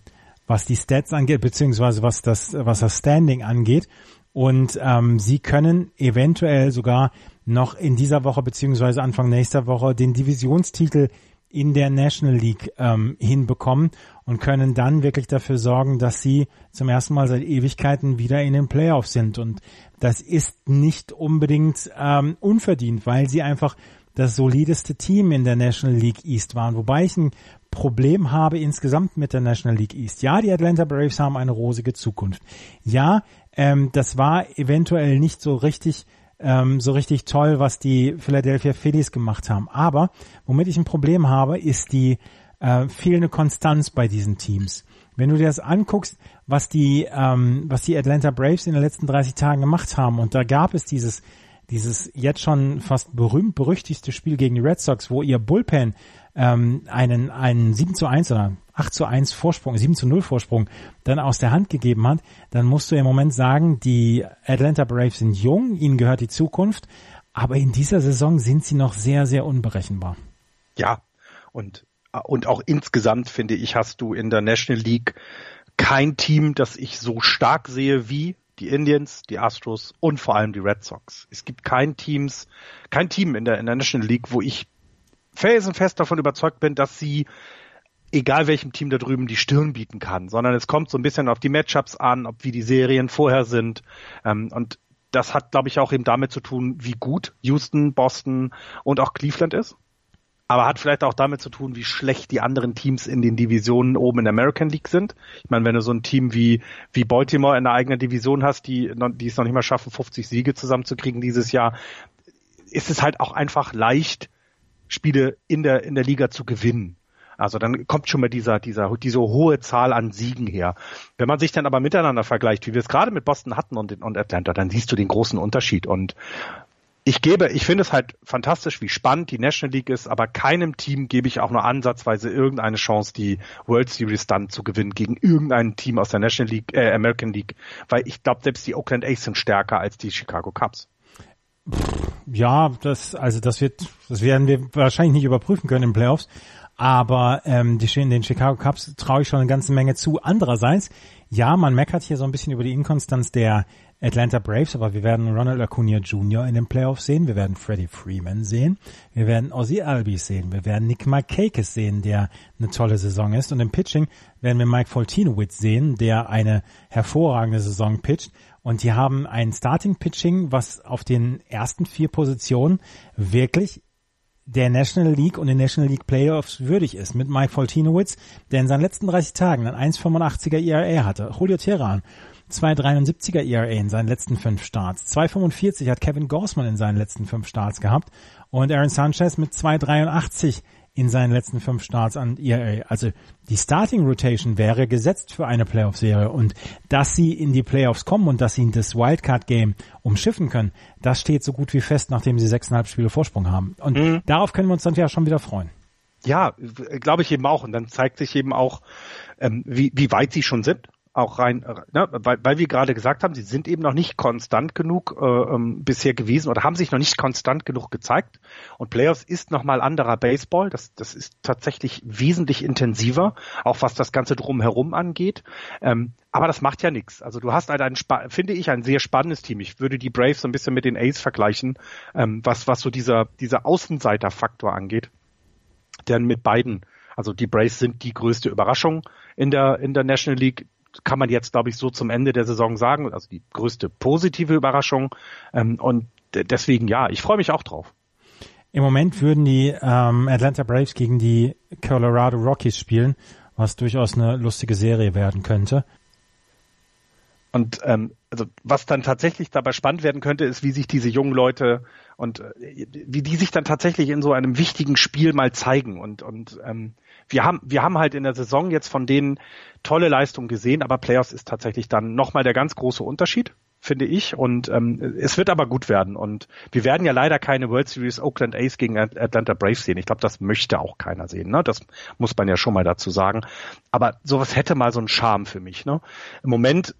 was die Stats angeht, beziehungsweise was das, was das Standing angeht. Und ähm, sie können eventuell sogar noch in dieser Woche beziehungsweise Anfang nächster Woche den Divisionstitel in der National League ähm, hinbekommen und können dann wirklich dafür sorgen, dass sie zum ersten Mal seit Ewigkeiten wieder in den Playoffs sind. Und das ist nicht unbedingt ähm, unverdient, weil sie einfach das solideste Team in der National League East waren. Wobei ich ein Problem habe insgesamt mit der National League East. Ja, die Atlanta Braves haben eine rosige Zukunft. Ja, ähm, das war eventuell nicht so richtig ähm, so richtig toll, was die Philadelphia Phillies gemacht haben. Aber womit ich ein Problem habe, ist die äh, fehlende Konstanz bei diesen Teams. Wenn du dir das anguckst, was die, ähm, was die Atlanta Braves in den letzten 30 Tagen gemacht haben, und da gab es dieses, dieses jetzt schon fast berühmt berüchtigste Spiel gegen die Red Sox, wo ihr Bullpen ähm, einen, einen 7 zu 1 oder 8 zu 1 Vorsprung, 7 zu 0 Vorsprung dann aus der Hand gegeben hat, dann musst du im Moment sagen, die Atlanta Braves sind jung, ihnen gehört die Zukunft, aber in dieser Saison sind sie noch sehr, sehr unberechenbar. Ja, und, und auch insgesamt finde ich, hast du in der National League kein Team, das ich so stark sehe wie die Indians, die Astros und vor allem die Red Sox. Es gibt kein Teams, kein Team in der, in der National League, wo ich felsenfest davon überzeugt bin, dass sie egal welchem Team da drüben die Stirn bieten kann, sondern es kommt so ein bisschen auf die Matchups an, ob wie die Serien vorher sind. Ähm, und das hat, glaube ich, auch eben damit zu tun, wie gut Houston, Boston und auch Cleveland ist. Aber hat vielleicht auch damit zu tun, wie schlecht die anderen Teams in den Divisionen oben in der American League sind. Ich meine, wenn du so ein Team wie, wie Baltimore in der eigenen Division hast, die, die es noch nicht mal schaffen, 50 Siege zusammenzukriegen dieses Jahr, ist es halt auch einfach leicht, Spiele in der, in der Liga zu gewinnen. Also dann kommt schon mal dieser, dieser, diese hohe Zahl an Siegen her. Wenn man sich dann aber miteinander vergleicht, wie wir es gerade mit Boston hatten und, und Atlanta, dann siehst du den großen Unterschied. Und ich gebe, ich finde es halt fantastisch, wie spannend die National League ist, aber keinem Team gebe ich auch nur ansatzweise irgendeine Chance, die World Series dann zu gewinnen gegen irgendein Team aus der National League, äh, American League, weil ich glaube, selbst die Oakland A's sind stärker als die Chicago Cubs. Ja, das, also das wird, das werden wir wahrscheinlich nicht überprüfen können in Playoffs. Aber ähm, die, den Chicago Cubs traue ich schon eine ganze Menge zu. Andererseits, ja, man meckert hier so ein bisschen über die Inkonstanz der Atlanta Braves, aber wir werden Ronald Acuna Jr. in den Playoffs sehen, wir werden Freddie Freeman sehen, wir werden Ozzy Albies sehen, wir werden Nick Markakis sehen, der eine tolle Saison ist und im Pitching werden wir Mike Foltinowitz sehen, der eine hervorragende Saison pitcht und die haben ein Starting Pitching, was auf den ersten vier Positionen wirklich der National League und den National League Playoffs würdig ist. Mit Mike Foltinowitz, der in seinen letzten 30 Tagen ein 1,85er ERA hatte. Julio Terran, 2,73er ERA in seinen letzten fünf Starts. 2,45 hat Kevin Gorsman in seinen letzten fünf Starts gehabt. Und Aaron Sanchez mit 2,83 in seinen letzten fünf Starts an ERA. Also die Starting Rotation wäre gesetzt für eine Playoff-Serie und dass sie in die Playoffs kommen und dass sie das Wildcard-Game umschiffen können, das steht so gut wie fest, nachdem sie sechseinhalb Spiele Vorsprung haben. Und mhm. darauf können wir uns dann ja schon wieder freuen. Ja, glaube ich eben auch. Und dann zeigt sich eben auch, ähm, wie, wie weit sie schon sind. Auch rein, äh, ne, weil, weil wir gerade gesagt haben, sie sind eben noch nicht konstant genug äh, ähm, bisher gewesen oder haben sich noch nicht konstant genug gezeigt. Und Playoffs ist nochmal anderer Baseball. Das, das ist tatsächlich wesentlich intensiver, auch was das Ganze drumherum angeht. Ähm, aber das macht ja nichts. Also du hast halt ein, finde ich, ein sehr spannendes Team. Ich würde die Braves so ein bisschen mit den A's vergleichen, ähm, was, was so dieser, dieser Außenseiterfaktor angeht. Denn mit beiden also die Braves sind die größte Überraschung in der, in der National League kann man jetzt, glaube ich, so zum Ende der Saison sagen. Also die größte positive Überraschung. Ähm, und deswegen ja, ich freue mich auch drauf. Im Moment würden die ähm, Atlanta Braves gegen die Colorado Rockies spielen, was durchaus eine lustige Serie werden könnte. Und ähm, also was dann tatsächlich dabei spannend werden könnte, ist, wie sich diese jungen Leute und äh, wie die sich dann tatsächlich in so einem wichtigen Spiel mal zeigen. Und, und ähm, wir haben, wir haben halt in der Saison jetzt von denen tolle Leistungen gesehen, aber Playoffs ist tatsächlich dann nochmal der ganz große Unterschied, finde ich. Und ähm, es wird aber gut werden. Und wir werden ja leider keine World Series Oakland Ace gegen Atlanta Braves sehen. Ich glaube, das möchte auch keiner sehen. Ne? Das muss man ja schon mal dazu sagen. Aber sowas hätte mal so einen Charme für mich. Ne? Im Moment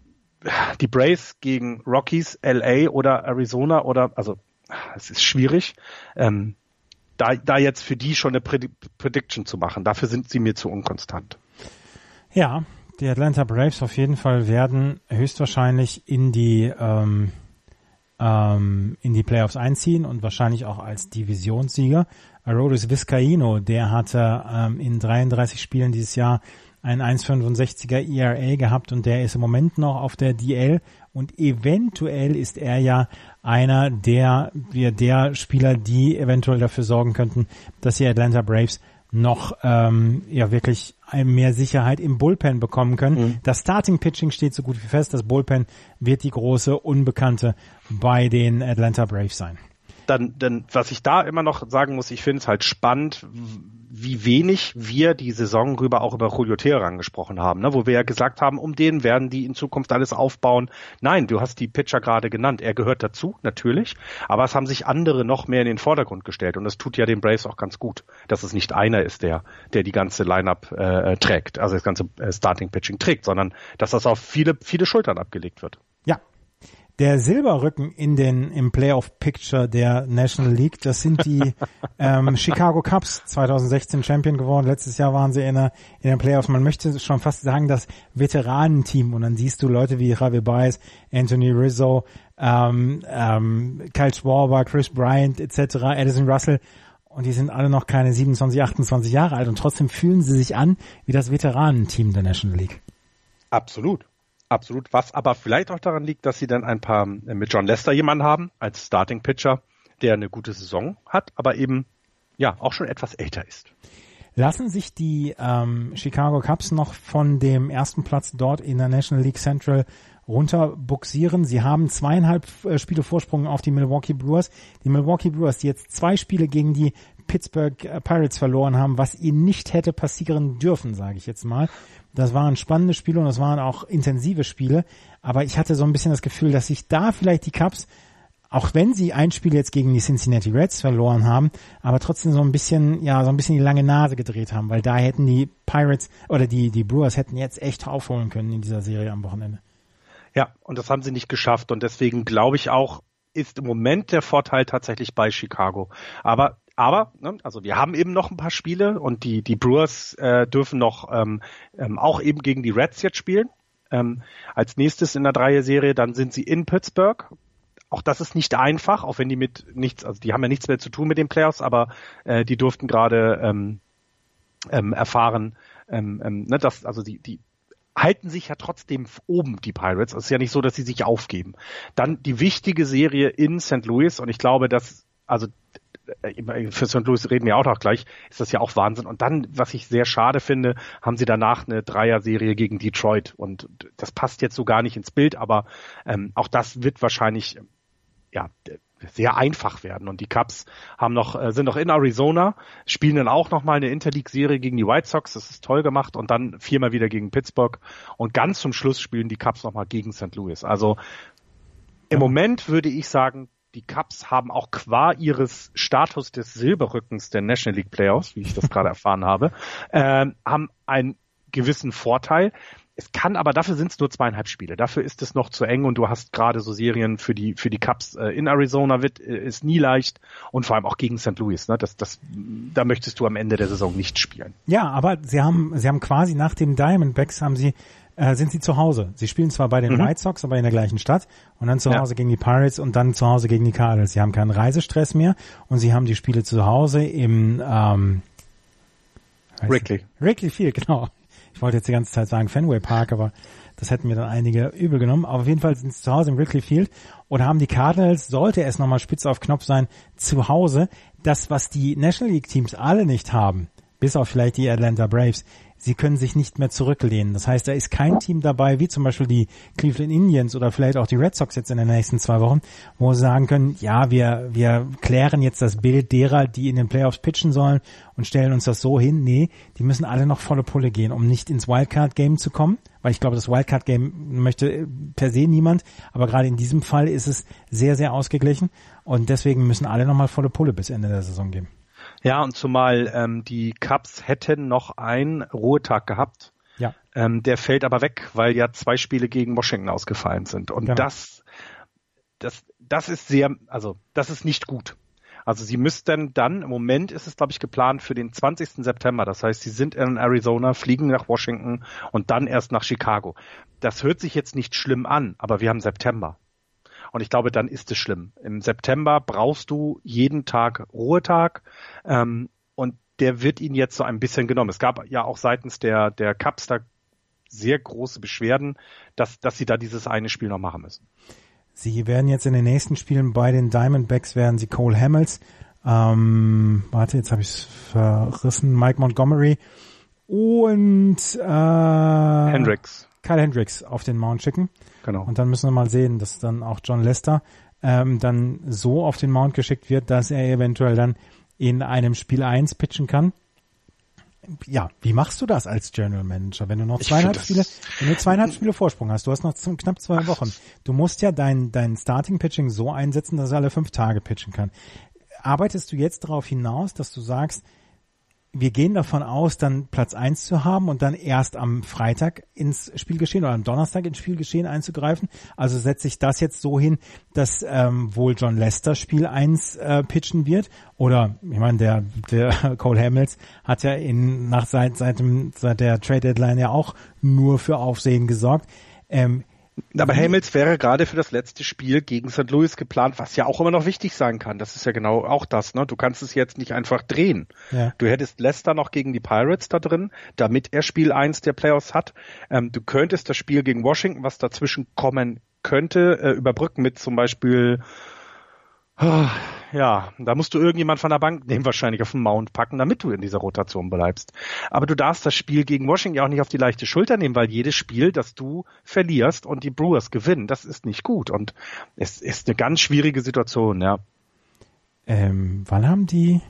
die Braves gegen Rockies, LA oder Arizona oder also es ist schwierig. Ähm, da, da jetzt für die schon eine Prediction zu machen, dafür sind sie mir zu unkonstant. Ja, die Atlanta Braves auf jeden Fall werden höchstwahrscheinlich in die ähm, ähm, in die Playoffs einziehen und wahrscheinlich auch als Divisionssieger. Arodis Vizcaino, der hatte ähm, in 33 Spielen dieses Jahr ein 1,65er ERA gehabt und der ist im Moment noch auf der DL und eventuell ist er ja einer der, wir der Spieler, die eventuell dafür sorgen könnten, dass die Atlanta Braves noch ähm, ja wirklich mehr Sicherheit im Bullpen bekommen können. Mhm. Das Starting Pitching steht so gut wie fest. Das Bullpen wird die große Unbekannte bei den Atlanta Braves sein. Dann, dann was ich da immer noch sagen muss, ich finde es halt spannend, wie wenig wir die Saison rüber auch über Julio Teheran gesprochen haben, ne? wo wir ja gesagt haben, um den werden die in Zukunft alles aufbauen. Nein, du hast die Pitcher gerade genannt. Er gehört dazu, natürlich, aber es haben sich andere noch mehr in den Vordergrund gestellt und das tut ja den Braves auch ganz gut, dass es nicht einer ist, der, der die ganze Lineup äh, trägt, also das ganze äh, Starting Pitching trägt, sondern dass das auf viele, viele Schultern abgelegt wird. Ja, der Silberrücken in den im Playoff Picture der National League, das sind die ähm, Chicago Cubs 2016 Champion geworden. Letztes Jahr waren sie in, der, in den Playoffs. Man möchte schon fast sagen, das Veteranenteam. Und dann siehst du Leute wie Javier Baez, Anthony Rizzo, ähm, ähm, Kyle Schwarber, Chris Bryant etc., Edison Russell. Und die sind alle noch keine 27, 28 Jahre alt und trotzdem fühlen sie sich an wie das Veteranenteam der National League. Absolut. Absolut. Was aber vielleicht auch daran liegt, dass sie dann ein paar äh, mit John Lester jemanden haben als Starting Pitcher, der eine gute Saison hat, aber eben ja auch schon etwas älter ist. Lassen sich die ähm, Chicago Cubs noch von dem ersten Platz dort in der National League Central runterbuxieren. Sie haben zweieinhalb äh, Spiele Vorsprung auf die Milwaukee Brewers. Die Milwaukee Brewers, die jetzt zwei Spiele gegen die Pittsburgh äh, Pirates verloren haben, was ihnen nicht hätte passieren dürfen, sage ich jetzt mal. Das waren spannende Spiele und das waren auch intensive Spiele. Aber ich hatte so ein bisschen das Gefühl, dass sich da vielleicht die Cubs, auch wenn sie ein Spiel jetzt gegen die Cincinnati Reds verloren haben, aber trotzdem so ein bisschen, ja, so ein bisschen die lange Nase gedreht haben, weil da hätten die Pirates oder die, die Brewers hätten jetzt echt aufholen können in dieser Serie am Wochenende. Ja, und das haben sie nicht geschafft und deswegen glaube ich auch, ist im Moment der Vorteil tatsächlich bei Chicago. Aber aber, ne, also wir haben eben noch ein paar Spiele und die, die Brewers äh, dürfen noch ähm, ähm, auch eben gegen die Reds jetzt spielen. Ähm, als nächstes in der Dreierserie, dann sind sie in Pittsburgh. Auch das ist nicht einfach, auch wenn die mit nichts, also die haben ja nichts mehr zu tun mit den Playoffs, aber äh, die durften gerade ähm, ähm, erfahren, ähm, ähm, ne, dass, also die, die halten sich ja trotzdem oben, die Pirates. Es ist ja nicht so, dass sie sich aufgeben. Dann die wichtige Serie in St. Louis und ich glaube, dass, also für St. Louis reden wir auch noch gleich, ist das ja auch Wahnsinn. Und dann, was ich sehr schade finde, haben sie danach eine Dreier-Serie gegen Detroit. Und das passt jetzt so gar nicht ins Bild, aber ähm, auch das wird wahrscheinlich ja sehr einfach werden. Und die Cubs haben noch, äh, sind noch in Arizona, spielen dann auch noch mal eine Interleague-Serie gegen die White Sox. Das ist toll gemacht. Und dann viermal wieder gegen Pittsburgh. Und ganz zum Schluss spielen die Cubs noch mal gegen St. Louis. Also im Moment würde ich sagen, die Cubs haben auch qua ihres Status des Silberrückens der National League Playoffs, wie ich das gerade erfahren habe, äh, haben einen gewissen Vorteil. es kann, aber dafür sind es nur zweieinhalb Spiele. Dafür ist es noch zu eng und du hast gerade so Serien für die für die Cups äh, in Arizona wird äh, ist nie leicht und vor allem auch gegen St. Louis. Ne? Das, das, da möchtest du am Ende der Saison nicht spielen. Ja, aber sie haben sie haben quasi nach dem Diamondbacks haben sie äh, sind sie zu Hause. Sie spielen zwar bei den mhm. White Sox, aber in der gleichen Stadt und dann zu Hause gegen die Pirates und dann zu Hause gegen die Cardinals. Sie haben keinen Reisestress mehr und sie haben die Spiele zu Hause im ähm, Wrigley. Wrigley Field, genau. Ich wollte jetzt die ganze Zeit sagen Fenway Park, aber das hätten mir dann einige übel genommen. Aber auf jeden Fall sind sie zu Hause im Wrigley Field oder haben die Cardinals, sollte es nochmal spitze auf Knopf sein, zu Hause. Das, was die National League Teams alle nicht haben, bis auf vielleicht die Atlanta Braves, sie können sich nicht mehr zurücklehnen. Das heißt, da ist kein Team dabei, wie zum Beispiel die Cleveland Indians oder vielleicht auch die Red Sox jetzt in den nächsten zwei Wochen, wo sie sagen können, ja, wir, wir klären jetzt das Bild derer, die in den Playoffs pitchen sollen und stellen uns das so hin. Nee, die müssen alle noch volle Pulle gehen, um nicht ins Wildcard-Game zu kommen, weil ich glaube, das Wildcard-Game möchte per se niemand, aber gerade in diesem Fall ist es sehr, sehr ausgeglichen und deswegen müssen alle nochmal volle Pulle bis Ende der Saison gehen. Ja, und zumal ähm, die Cubs hätten noch einen Ruhetag gehabt. Ja. Ähm, der fällt aber weg, weil ja zwei Spiele gegen Washington ausgefallen sind. Und genau. das, das, das ist sehr, also das ist nicht gut. Also sie müssten dann, im Moment ist es, glaube ich, geplant für den 20. September. Das heißt, sie sind in Arizona, fliegen nach Washington und dann erst nach Chicago. Das hört sich jetzt nicht schlimm an, aber wir haben September. Und ich glaube, dann ist es schlimm. Im September brauchst du jeden Tag Ruhetag. Ähm, und der wird ihnen jetzt so ein bisschen genommen. Es gab ja auch seitens der, der Cups da sehr große Beschwerden, dass, dass sie da dieses eine Spiel noch machen müssen. Sie werden jetzt in den nächsten Spielen bei den Diamondbacks werden sie Cole Hamels, ähm, warte, jetzt habe ich es verrissen, Mike Montgomery und äh, Hendricks. Kyle Hendricks auf den Mount schicken. Genau. Und dann müssen wir mal sehen, dass dann auch John Lester ähm, dann so auf den Mount geschickt wird, dass er eventuell dann in einem Spiel 1 pitchen kann. Ja, wie machst du das als General Manager, wenn du noch zweieinhalb Spiele, wenn du zweieinhalb Spiele Vorsprung hast, du hast noch knapp zwei Wochen. Du musst ja dein, dein Starting Pitching so einsetzen, dass er alle fünf Tage pitchen kann. Arbeitest du jetzt darauf hinaus, dass du sagst, wir gehen davon aus, dann Platz eins zu haben und dann erst am Freitag ins Spielgeschehen oder am Donnerstag ins Spielgeschehen einzugreifen. Also setze ich das jetzt so hin, dass ähm, wohl John Lester Spiel eins äh, pitchen wird. Oder ich meine, der, der Cole Hamels hat ja in nach seit, seit, dem, seit der Trade Deadline ja auch nur für Aufsehen gesorgt. Ähm, aber Hamels wäre gerade für das letzte Spiel gegen St. Louis geplant, was ja auch immer noch wichtig sein kann. Das ist ja genau auch das. Ne? Du kannst es jetzt nicht einfach drehen. Ja. Du hättest Leicester noch gegen die Pirates da drin, damit er Spiel 1 der Playoffs hat. Ähm, du könntest das Spiel gegen Washington, was dazwischen kommen könnte, äh, überbrücken mit zum Beispiel ja, da musst du irgendjemand von der Bank nehmen, wahrscheinlich auf den Mount packen, damit du in dieser Rotation bleibst. Aber du darfst das Spiel gegen Washington ja auch nicht auf die leichte Schulter nehmen, weil jedes Spiel, das du verlierst und die Brewers gewinnen, das ist nicht gut. Und es ist eine ganz schwierige Situation, ja. Ähm, wann haben die,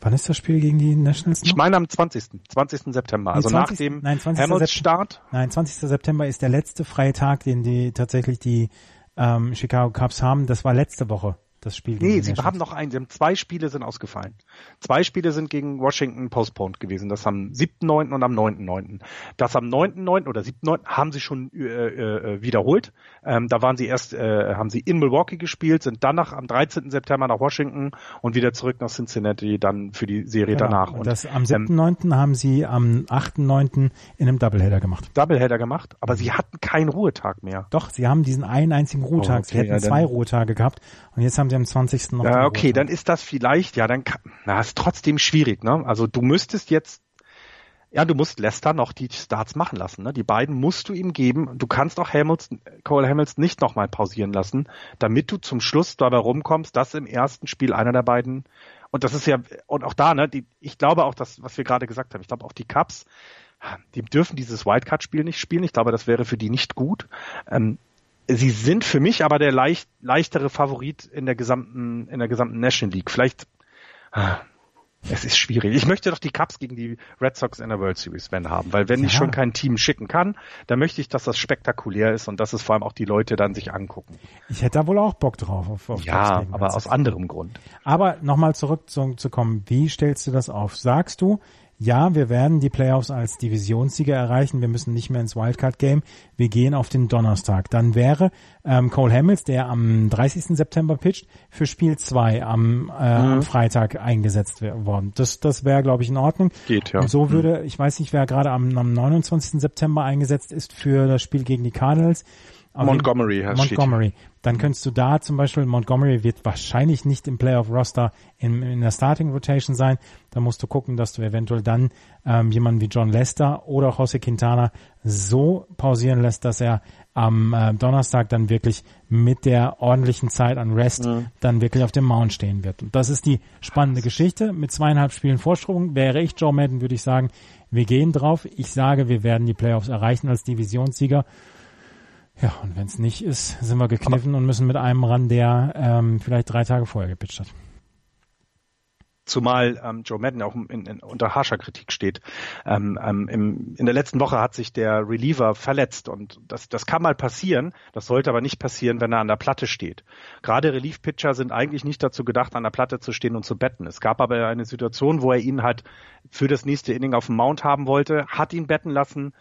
wann ist das Spiel gegen die Nationals? Noch? Ich meine am 20. 20. September, also 20, nach dem nein, 20. Hamilton-Start. Nein, 20. September ist der letzte freie Tag, den die tatsächlich die ähm, Chicago Cubs haben. Das war letzte Woche das Spiel. Nee, sie haben noch einen, sie haben zwei Spiele sind ausgefallen. Zwei Spiele sind gegen Washington postponed gewesen. Das am 7.9. und am 9.9. Das am 9.9. oder 7.9. haben sie schon äh, äh, wiederholt. Ähm, da waren sie erst, äh, haben sie in Milwaukee gespielt, sind danach am 13. September nach Washington und wieder zurück nach Cincinnati dann für die Serie genau. danach. Und, das am 7.9. Ähm, haben sie am 8.9. in einem Doubleheader gemacht. Doubleheader gemacht, aber sie hatten keinen Ruhetag mehr. Doch, sie haben diesen einen einzigen Ruhetag. Oh, okay, sie hätten ja, zwei Ruhetage gehabt und jetzt haben sie am 20. noch. Ja, okay, dann ist das vielleicht, ja, dann kann, na, ist trotzdem schwierig, ne? Also du müsstest jetzt, ja, du musst Lester noch die Starts machen lassen, ne? Die beiden musst du ihm geben. Du kannst auch Hamilton, Cole Hamilton nicht nochmal pausieren lassen, damit du zum Schluss dabei rumkommst, dass im ersten Spiel einer der beiden und das ist ja, und auch da, ne, die, ich glaube auch das, was wir gerade gesagt haben, ich glaube auch die Cups, die dürfen dieses Wildcard-Spiel nicht spielen. Ich glaube, das wäre für die nicht gut. Ähm, sie sind für mich aber der leicht, leichtere Favorit in der gesamten, in der gesamten National League. Vielleicht, ah, es ist schwierig. Ich möchte doch die Cups gegen die Red Sox in der World Series wenn haben, weil wenn ja. ich schon kein Team schicken kann, dann möchte ich, dass das spektakulär ist und dass es vor allem auch die Leute dann sich angucken. Ich hätte da wohl auch Bock drauf. Auf, auf ja, aber aus anderem Grund. Aber nochmal zurückzukommen, wie stellst du das auf? Sagst du, ja, wir werden die Playoffs als Divisionssieger erreichen. Wir müssen nicht mehr ins Wildcard-Game. Wir gehen auf den Donnerstag. Dann wäre ähm, Cole Hamels, der am 30. September pitcht, für Spiel 2 am, äh, mhm. am Freitag eingesetzt worden. Das, das wäre, glaube ich, in Ordnung. Geht, ja. Und so würde, ich weiß nicht, wer gerade am, am 29. September eingesetzt ist für das Spiel gegen die Cardinals. Montgomery heißt Montgomery. Dann könntest du da zum Beispiel, Montgomery wird wahrscheinlich nicht im Playoff-Roster in, in der Starting-Rotation sein. Da musst du gucken, dass du eventuell dann ähm, jemanden wie John Lester oder Jose Quintana so pausieren lässt, dass er am äh, Donnerstag dann wirklich mit der ordentlichen Zeit an Rest mhm. dann wirklich auf dem Mount stehen wird. Und das ist die spannende Geschichte. Mit zweieinhalb Spielen Vorsprung wäre ich Joe Madden, würde ich sagen, wir gehen drauf. Ich sage, wir werden die Playoffs erreichen als Divisionssieger. Ja, und wenn es nicht ist, sind wir gekniffen und müssen mit einem ran, der ähm, vielleicht drei Tage vorher gepitcht hat. Zumal ähm, Joe Madden auch in, in, unter harscher Kritik steht. Ähm, ähm, im, in der letzten Woche hat sich der Reliever verletzt und das, das kann mal passieren. Das sollte aber nicht passieren, wenn er an der Platte steht. Gerade Relief-Pitcher sind eigentlich nicht dazu gedacht, an der Platte zu stehen und zu betten. Es gab aber eine Situation, wo er ihn halt für das nächste Inning auf dem Mount haben wollte, hat ihn betten lassen,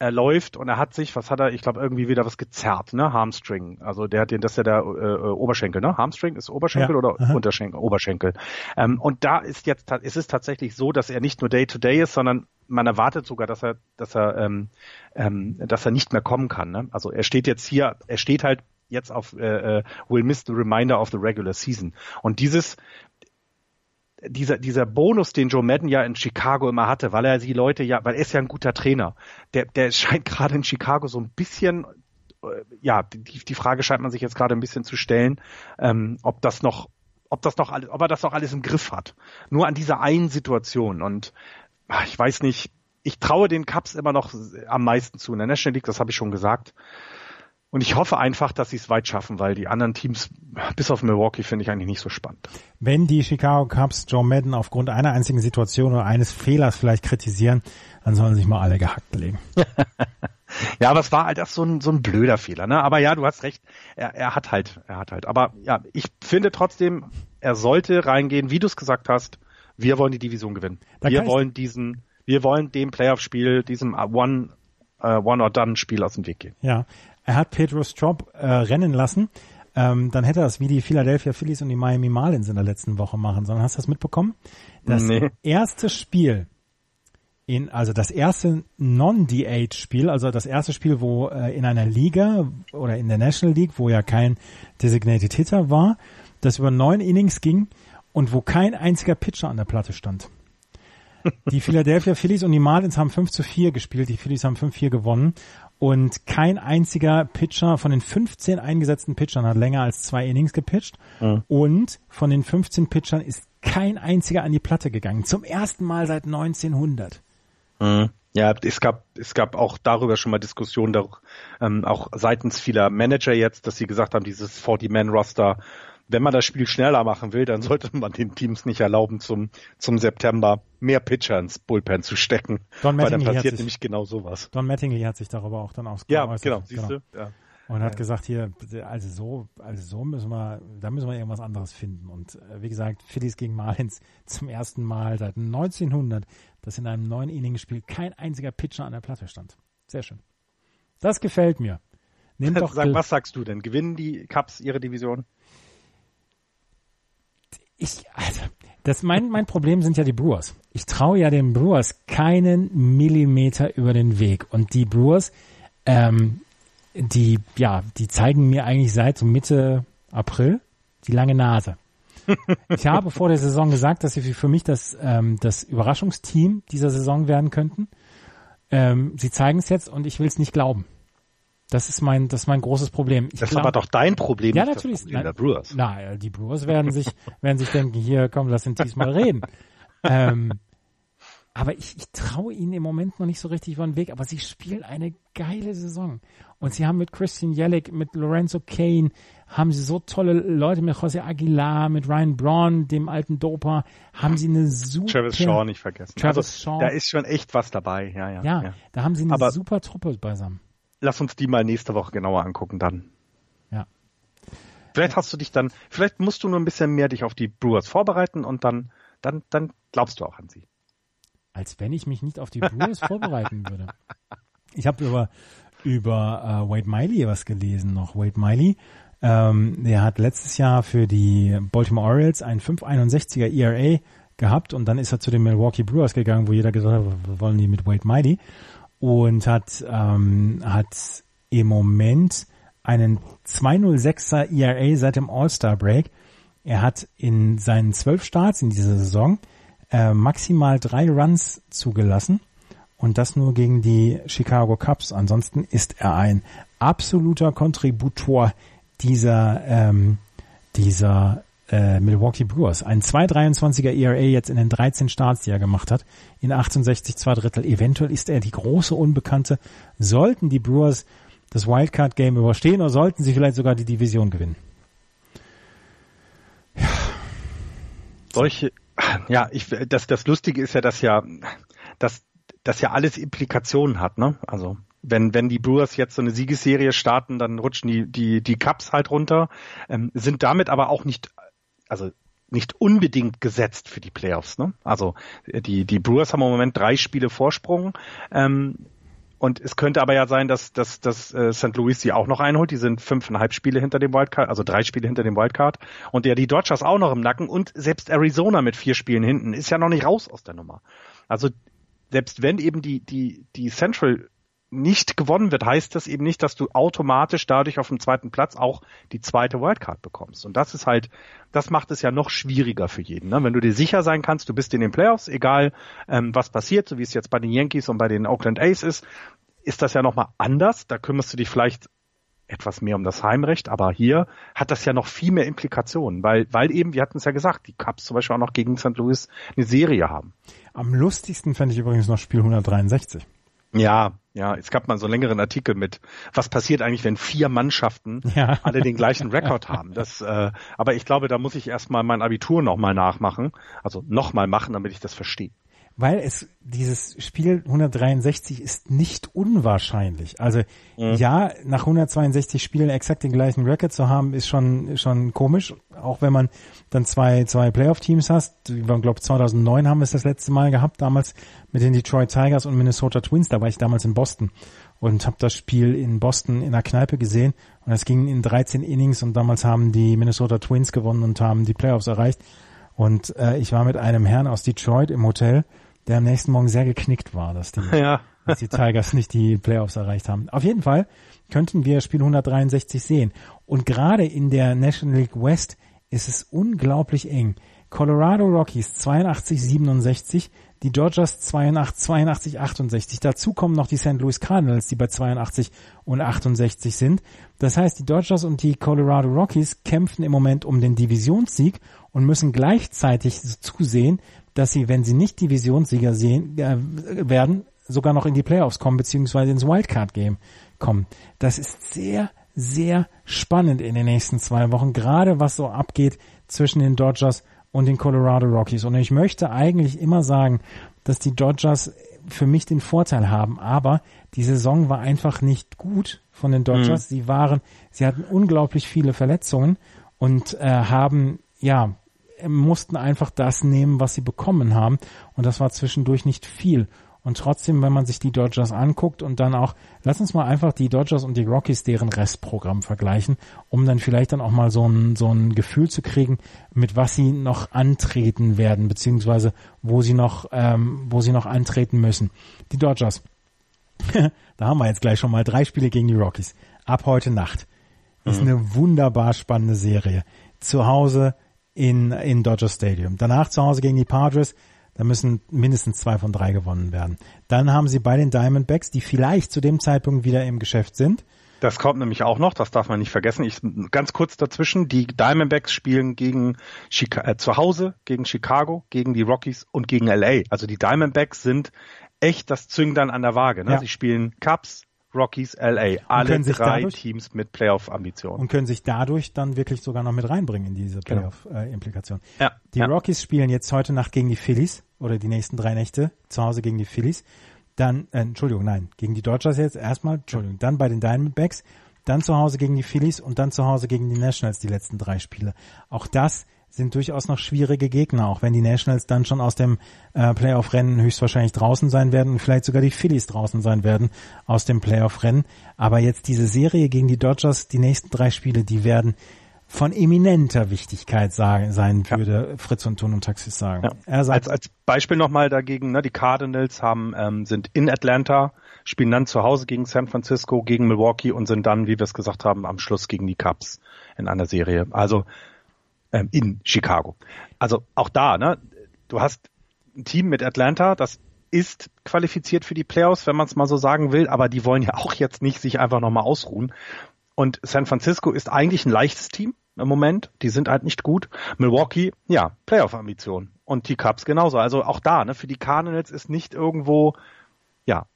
er läuft und er hat sich, was hat er, ich glaube irgendwie wieder was gezerrt, ne, Harmstring. Also der hat den, das ist ja der äh, Oberschenkel, ne? Harmstring ist Oberschenkel ja. oder Aha. Unterschenkel? Oberschenkel. Ähm, und da ist jetzt, ist es tatsächlich so, dass er nicht nur Day to Day ist, sondern man erwartet sogar, dass er, dass er, ähm, ähm, dass er nicht mehr kommen kann. Ne? Also er steht jetzt hier, er steht halt jetzt auf äh, äh will miss the reminder of the regular season. Und dieses dieser, dieser Bonus, den Joe Madden ja in Chicago immer hatte, weil er die Leute ja, weil er ist ja ein guter Trainer, der, der scheint gerade in Chicago so ein bisschen, äh, ja, die, die Frage scheint man sich jetzt gerade ein bisschen zu stellen, ähm, ob das noch, ob das noch alles, ob er das noch alles im Griff hat. Nur an dieser einen Situation und ach, ich weiß nicht, ich traue den Cups immer noch am meisten zu. In der National League, das habe ich schon gesagt. Und ich hoffe einfach, dass sie es weit schaffen, weil die anderen Teams, bis auf Milwaukee, finde ich eigentlich nicht so spannend. Wenn die Chicago Cubs Joe Madden aufgrund einer einzigen Situation oder eines Fehlers vielleicht kritisieren, dann sollen sich mal alle gehackt legen. ja, aber es war halt das so ein, so ein blöder Fehler, ne? Aber ja, du hast recht. Er, er hat halt, er hat halt. Aber ja, ich finde trotzdem, er sollte reingehen, wie du es gesagt hast. Wir wollen die Division gewinnen. Da wir wollen diesen, wir wollen dem Playoff-Spiel, diesem One, uh, One or Done Spiel aus dem Weg gehen. Ja, er hat Pedro Strop äh, rennen lassen, ähm, dann hätte er das wie die Philadelphia Phillies und die Miami Marlins in der letzten Woche machen sollen. Hast du das mitbekommen? Das nee. erste Spiel in, also das erste Non-DH-Spiel, also das erste Spiel, wo äh, in einer Liga oder in der National League, wo ja kein Designated Hitter war, das über neun Innings ging und wo kein einziger Pitcher an der Platte stand. Die Philadelphia Phillies und die Marlins haben 5 zu 4 gespielt, die Phillies haben 5-4 gewonnen und kein einziger Pitcher von den 15 eingesetzten Pitchern hat länger als zwei Innings gepitcht. Mhm. Und von den 15 Pitchern ist kein einziger an die Platte gegangen. Zum ersten Mal seit 1900. Mhm. Ja, es gab, es gab auch darüber schon mal Diskussionen, ähm, auch seitens vieler Manager jetzt, dass sie gesagt haben, dieses 40-Man-Roster wenn man das Spiel schneller machen will, dann sollte man den Teams nicht erlauben, zum, zum September mehr Pitcher ins Bullpen zu stecken. Don weil dann passiert sich, nämlich genau sowas. Don Mattingly hat sich darüber auch dann ausgeäußert. Ja, genau, siehst genau. du? Ja. Und hat gesagt, hier, also so, also so müssen wir, da müssen wir irgendwas anderes finden. Und äh, wie gesagt, Phillies gegen Marlins zum ersten Mal seit 1900, dass in einem neuen Inning-Spiel kein einziger Pitcher an der Platte stand. Sehr schön. Das gefällt mir. Nimm doch Sag, was sagst du denn? Gewinnen die Cubs ihre Division? Ich, also, das mein, mein Problem sind ja die Brewers. Ich traue ja den Brewers keinen Millimeter über den Weg. Und die Brewers, ähm, die, ja, die zeigen mir eigentlich seit Mitte April die lange Nase. Ich habe vor der Saison gesagt, dass sie für mich das, ähm, das Überraschungsteam dieser Saison werden könnten. Ähm, sie zeigen es jetzt und ich will es nicht glauben. Das ist mein, das ist mein großes Problem. Ich das glaub, ist aber doch dein Problem. Ja, natürlich. Problem der Brewers. Na, die Brewers werden sich, werden sich denken, hier, komm, lass uns diesmal reden. ähm, aber ich, ich traue ihnen im Moment noch nicht so richtig über den Weg. Aber sie spielen eine geile Saison. Und sie haben mit Christian Jellick, mit Lorenzo Kane, haben sie so tolle Leute, mit José Aguilar, mit Ryan Braun, dem alten Doper, haben sie eine super... Travis Shaw nicht vergessen. Travis also, Shaw. Da ist schon echt was dabei, ja, ja. Ja, ja. da haben sie eine aber, super Truppe beisammen lass uns die mal nächste Woche genauer angucken dann. Ja. Vielleicht hast du dich dann, vielleicht musst du nur ein bisschen mehr dich auf die Brewers vorbereiten und dann, dann, dann glaubst du auch an sie. Als wenn ich mich nicht auf die Brewers vorbereiten würde. Ich habe über über äh, Wade Miley was gelesen noch. Wade Miley, ähm, der hat letztes Jahr für die Baltimore Orioles ein 561er ERA gehabt und dann ist er zu den Milwaukee Brewers gegangen, wo jeder gesagt hat, wir wollen die mit Wade Miley und hat ähm, hat im Moment einen 206er ERA seit dem All-Star Break. Er hat in seinen zwölf Starts in dieser Saison äh, maximal drei Runs zugelassen und das nur gegen die Chicago Cubs. Ansonsten ist er ein absoluter Kontributor dieser, ähm, dieser äh, Milwaukee Brewers. Ein 2,23er ERA jetzt in den 13 Starts, die er gemacht hat, in 68 zwei Drittel. Eventuell ist er die große Unbekannte. Sollten die Brewers das Wildcard-Game überstehen oder sollten sie vielleicht sogar die Division gewinnen? Ja. Solche, ja, ich, das, das Lustige ist ja, dass ja, dass das ja alles Implikationen hat, ne? Also wenn, wenn die Brewers jetzt so eine Siegesserie starten, dann rutschen die, die, die Cups halt runter, ähm, sind damit aber auch nicht, also nicht unbedingt gesetzt für die Playoffs. Ne? Also die, die Brewers haben im Moment drei Spiele Vorsprung. Ähm, und es könnte aber ja sein, dass, dass, dass äh, St. Louis sie auch noch einholt. Die sind fünfeinhalb Spiele hinter dem Wildcard, also drei Spiele hinter dem Wildcard. Und ja, die Dodgers auch noch im Nacken und selbst Arizona mit vier Spielen hinten ist ja noch nicht raus aus der Nummer. Also selbst wenn eben die, die, die Central nicht gewonnen wird, heißt das eben nicht, dass du automatisch dadurch auf dem zweiten Platz auch die zweite Wildcard bekommst. Und das ist halt, das macht es ja noch schwieriger für jeden. Ne? Wenn du dir sicher sein kannst, du bist in den Playoffs, egal ähm, was passiert, so wie es jetzt bei den Yankees und bei den Oakland A's ist, ist das ja nochmal anders. Da kümmerst du dich vielleicht etwas mehr um das Heimrecht, aber hier hat das ja noch viel mehr Implikationen, weil, weil eben, wir hatten es ja gesagt, die Cubs zum Beispiel auch noch gegen St. Louis eine Serie haben. Am lustigsten fände ich übrigens noch Spiel 163. Ja, ja, es gab mal so einen längeren Artikel mit, was passiert eigentlich, wenn vier Mannschaften ja. alle den gleichen Rekord haben. Das, äh, aber ich glaube, da muss ich erstmal mein Abitur nochmal nachmachen, also nochmal machen, damit ich das verstehe weil es dieses Spiel 163 ist nicht unwahrscheinlich. Also mhm. ja, nach 162 Spielen exakt den gleichen Record zu haben, ist schon schon komisch. Auch wenn man dann zwei zwei Playoff-Teams hast. Ich glaube 2009 haben wir es das letzte Mal gehabt, damals mit den Detroit Tigers und Minnesota Twins. Da war ich damals in Boston und habe das Spiel in Boston in der Kneipe gesehen und es ging in 13 Innings und damals haben die Minnesota Twins gewonnen und haben die Playoffs erreicht. Und äh, ich war mit einem Herrn aus Detroit im Hotel der am nächsten Morgen sehr geknickt war, dass die, ja. dass die Tigers nicht die Playoffs erreicht haben. Auf jeden Fall könnten wir Spiel 163 sehen. Und gerade in der National League West ist es unglaublich eng. Colorado Rockies 82, 67, die Dodgers 82, 82, 68. Dazu kommen noch die St. Louis Cardinals, die bei 82 und 68 sind. Das heißt, die Dodgers und die Colorado Rockies kämpfen im Moment um den Divisionssieg und müssen gleichzeitig zusehen, dass sie, wenn sie nicht Divisionssieger sehen, äh, werden, sogar noch in die Playoffs kommen, beziehungsweise ins Wildcard-Game kommen. Das ist sehr, sehr spannend in den nächsten zwei Wochen, gerade was so abgeht zwischen den Dodgers und den Colorado Rockies. Und ich möchte eigentlich immer sagen, dass die Dodgers für mich den Vorteil haben, aber die Saison war einfach nicht gut von den Dodgers. Mhm. Sie waren, sie hatten unglaublich viele Verletzungen und äh, haben ja mussten einfach das nehmen, was sie bekommen haben. Und das war zwischendurch nicht viel. Und trotzdem, wenn man sich die Dodgers anguckt und dann auch, lass uns mal einfach die Dodgers und die Rockies deren Restprogramm vergleichen, um dann vielleicht dann auch mal so ein, so ein Gefühl zu kriegen, mit was sie noch antreten werden, beziehungsweise wo sie noch, ähm, wo sie noch antreten müssen. Die Dodgers. da haben wir jetzt gleich schon mal drei Spiele gegen die Rockies. Ab heute Nacht. Ist mhm. eine wunderbar spannende Serie. Zu Hause in, in Dodger Stadium. Danach zu Hause gegen die Padres. Da müssen mindestens zwei von drei gewonnen werden. Dann haben sie bei den Diamondbacks, die vielleicht zu dem Zeitpunkt wieder im Geschäft sind. Das kommt nämlich auch noch, das darf man nicht vergessen. Ich ganz kurz dazwischen, die Diamondbacks spielen gegen Chica äh, zu Hause gegen Chicago, gegen die Rockies und gegen LA. Also die Diamondbacks sind echt das Zünglein an der Waage. Ne? Ja. Sie spielen Cubs, Rockies LA. Alle drei dadurch, Teams mit Playoff-Ambitionen. Und können sich dadurch dann wirklich sogar noch mit reinbringen in diese genau. Playoff-Implikation. ja, die ja. Rockies spielen jetzt heute Nacht gegen die Phillies oder die nächsten drei Nächte zu Hause gegen die Phillies. Dann, äh, Entschuldigung, nein, gegen die Dodgers jetzt erstmal, Entschuldigung, dann bei den Diamondbacks, dann zu Hause gegen die Phillies und dann zu Hause gegen die Nationals die letzten drei Spiele. Auch das sind durchaus noch schwierige Gegner, auch wenn die Nationals dann schon aus dem äh, Playoff-Rennen höchstwahrscheinlich draußen sein werden und vielleicht sogar die Phillies draußen sein werden aus dem Playoff-Rennen. Aber jetzt diese Serie gegen die Dodgers, die nächsten drei Spiele, die werden von eminenter Wichtigkeit sagen, sein würde ja. Fritz und Tun und Taxis sagen. Ja. Er sagt, als, als Beispiel nochmal dagegen, ne, die Cardinals haben, ähm, sind in Atlanta, spielen dann zu Hause gegen San Francisco, gegen Milwaukee und sind dann, wie wir es gesagt haben, am Schluss gegen die Cubs in einer Serie. Also ähm, in Chicago. Also auch da, ne, du hast ein Team mit Atlanta, das ist qualifiziert für die Playoffs, wenn man es mal so sagen will, aber die wollen ja auch jetzt nicht sich einfach nochmal ausruhen. Und San Francisco ist eigentlich ein leichtes Team im Moment. Die sind halt nicht gut. Milwaukee, ja, Playoff-Ambition. Und die Cubs genauso. Also auch da, ne, für die Cardinals ist nicht irgendwo, ja,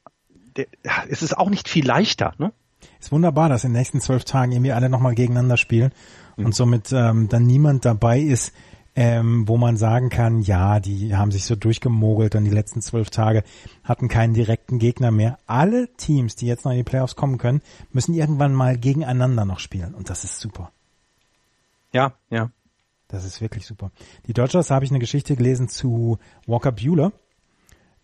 der, es ist auch nicht viel leichter, ne? Ist wunderbar, dass in den nächsten zwölf Tagen irgendwie alle nochmal gegeneinander spielen mhm. und somit ähm, dann niemand dabei ist, ähm, wo man sagen kann, ja, die haben sich so durchgemogelt dann die letzten zwölf Tage, hatten keinen direkten Gegner mehr. Alle Teams, die jetzt noch in die Playoffs kommen können, müssen irgendwann mal gegeneinander noch spielen und das ist super. Ja, ja. Das ist wirklich super. Die Dodgers habe ich eine Geschichte gelesen zu Walker Bueller.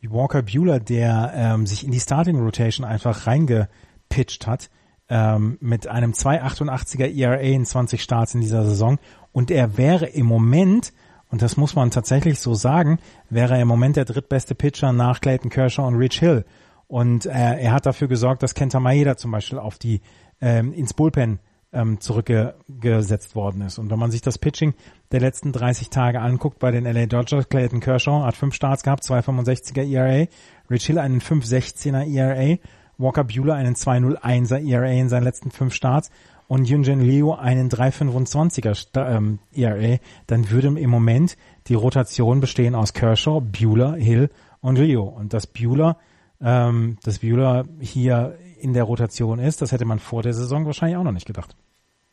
Walker Bueller, der ähm, sich in die Starting Rotation einfach reingepitcht hat ähm, mit einem 2,88er ERA in 20 Starts in dieser Saison und er wäre im Moment, und das muss man tatsächlich so sagen, wäre er im Moment der drittbeste Pitcher nach Clayton Kershaw und Rich Hill. Und äh, er hat dafür gesorgt, dass Kenta Maeda zum Beispiel auf die ähm, ins Bullpen ähm, zurückgesetzt worden ist. Und wenn man sich das Pitching der letzten 30 Tage anguckt bei den LA Dodgers, Clayton Kershaw hat fünf Starts gehabt, 2,65er ERA, Rich Hill einen 5,16er ERA, Walker Bueller einen 2,01er ERA in seinen letzten fünf Starts und Yunjin Liu einen 3,25er ähm, ERA, dann würde im Moment die Rotation bestehen aus Kershaw, Bueller, Hill und Liu. Und dass Bueller, ähm, dass Bueller hier in der Rotation ist, das hätte man vor der Saison wahrscheinlich auch noch nicht gedacht.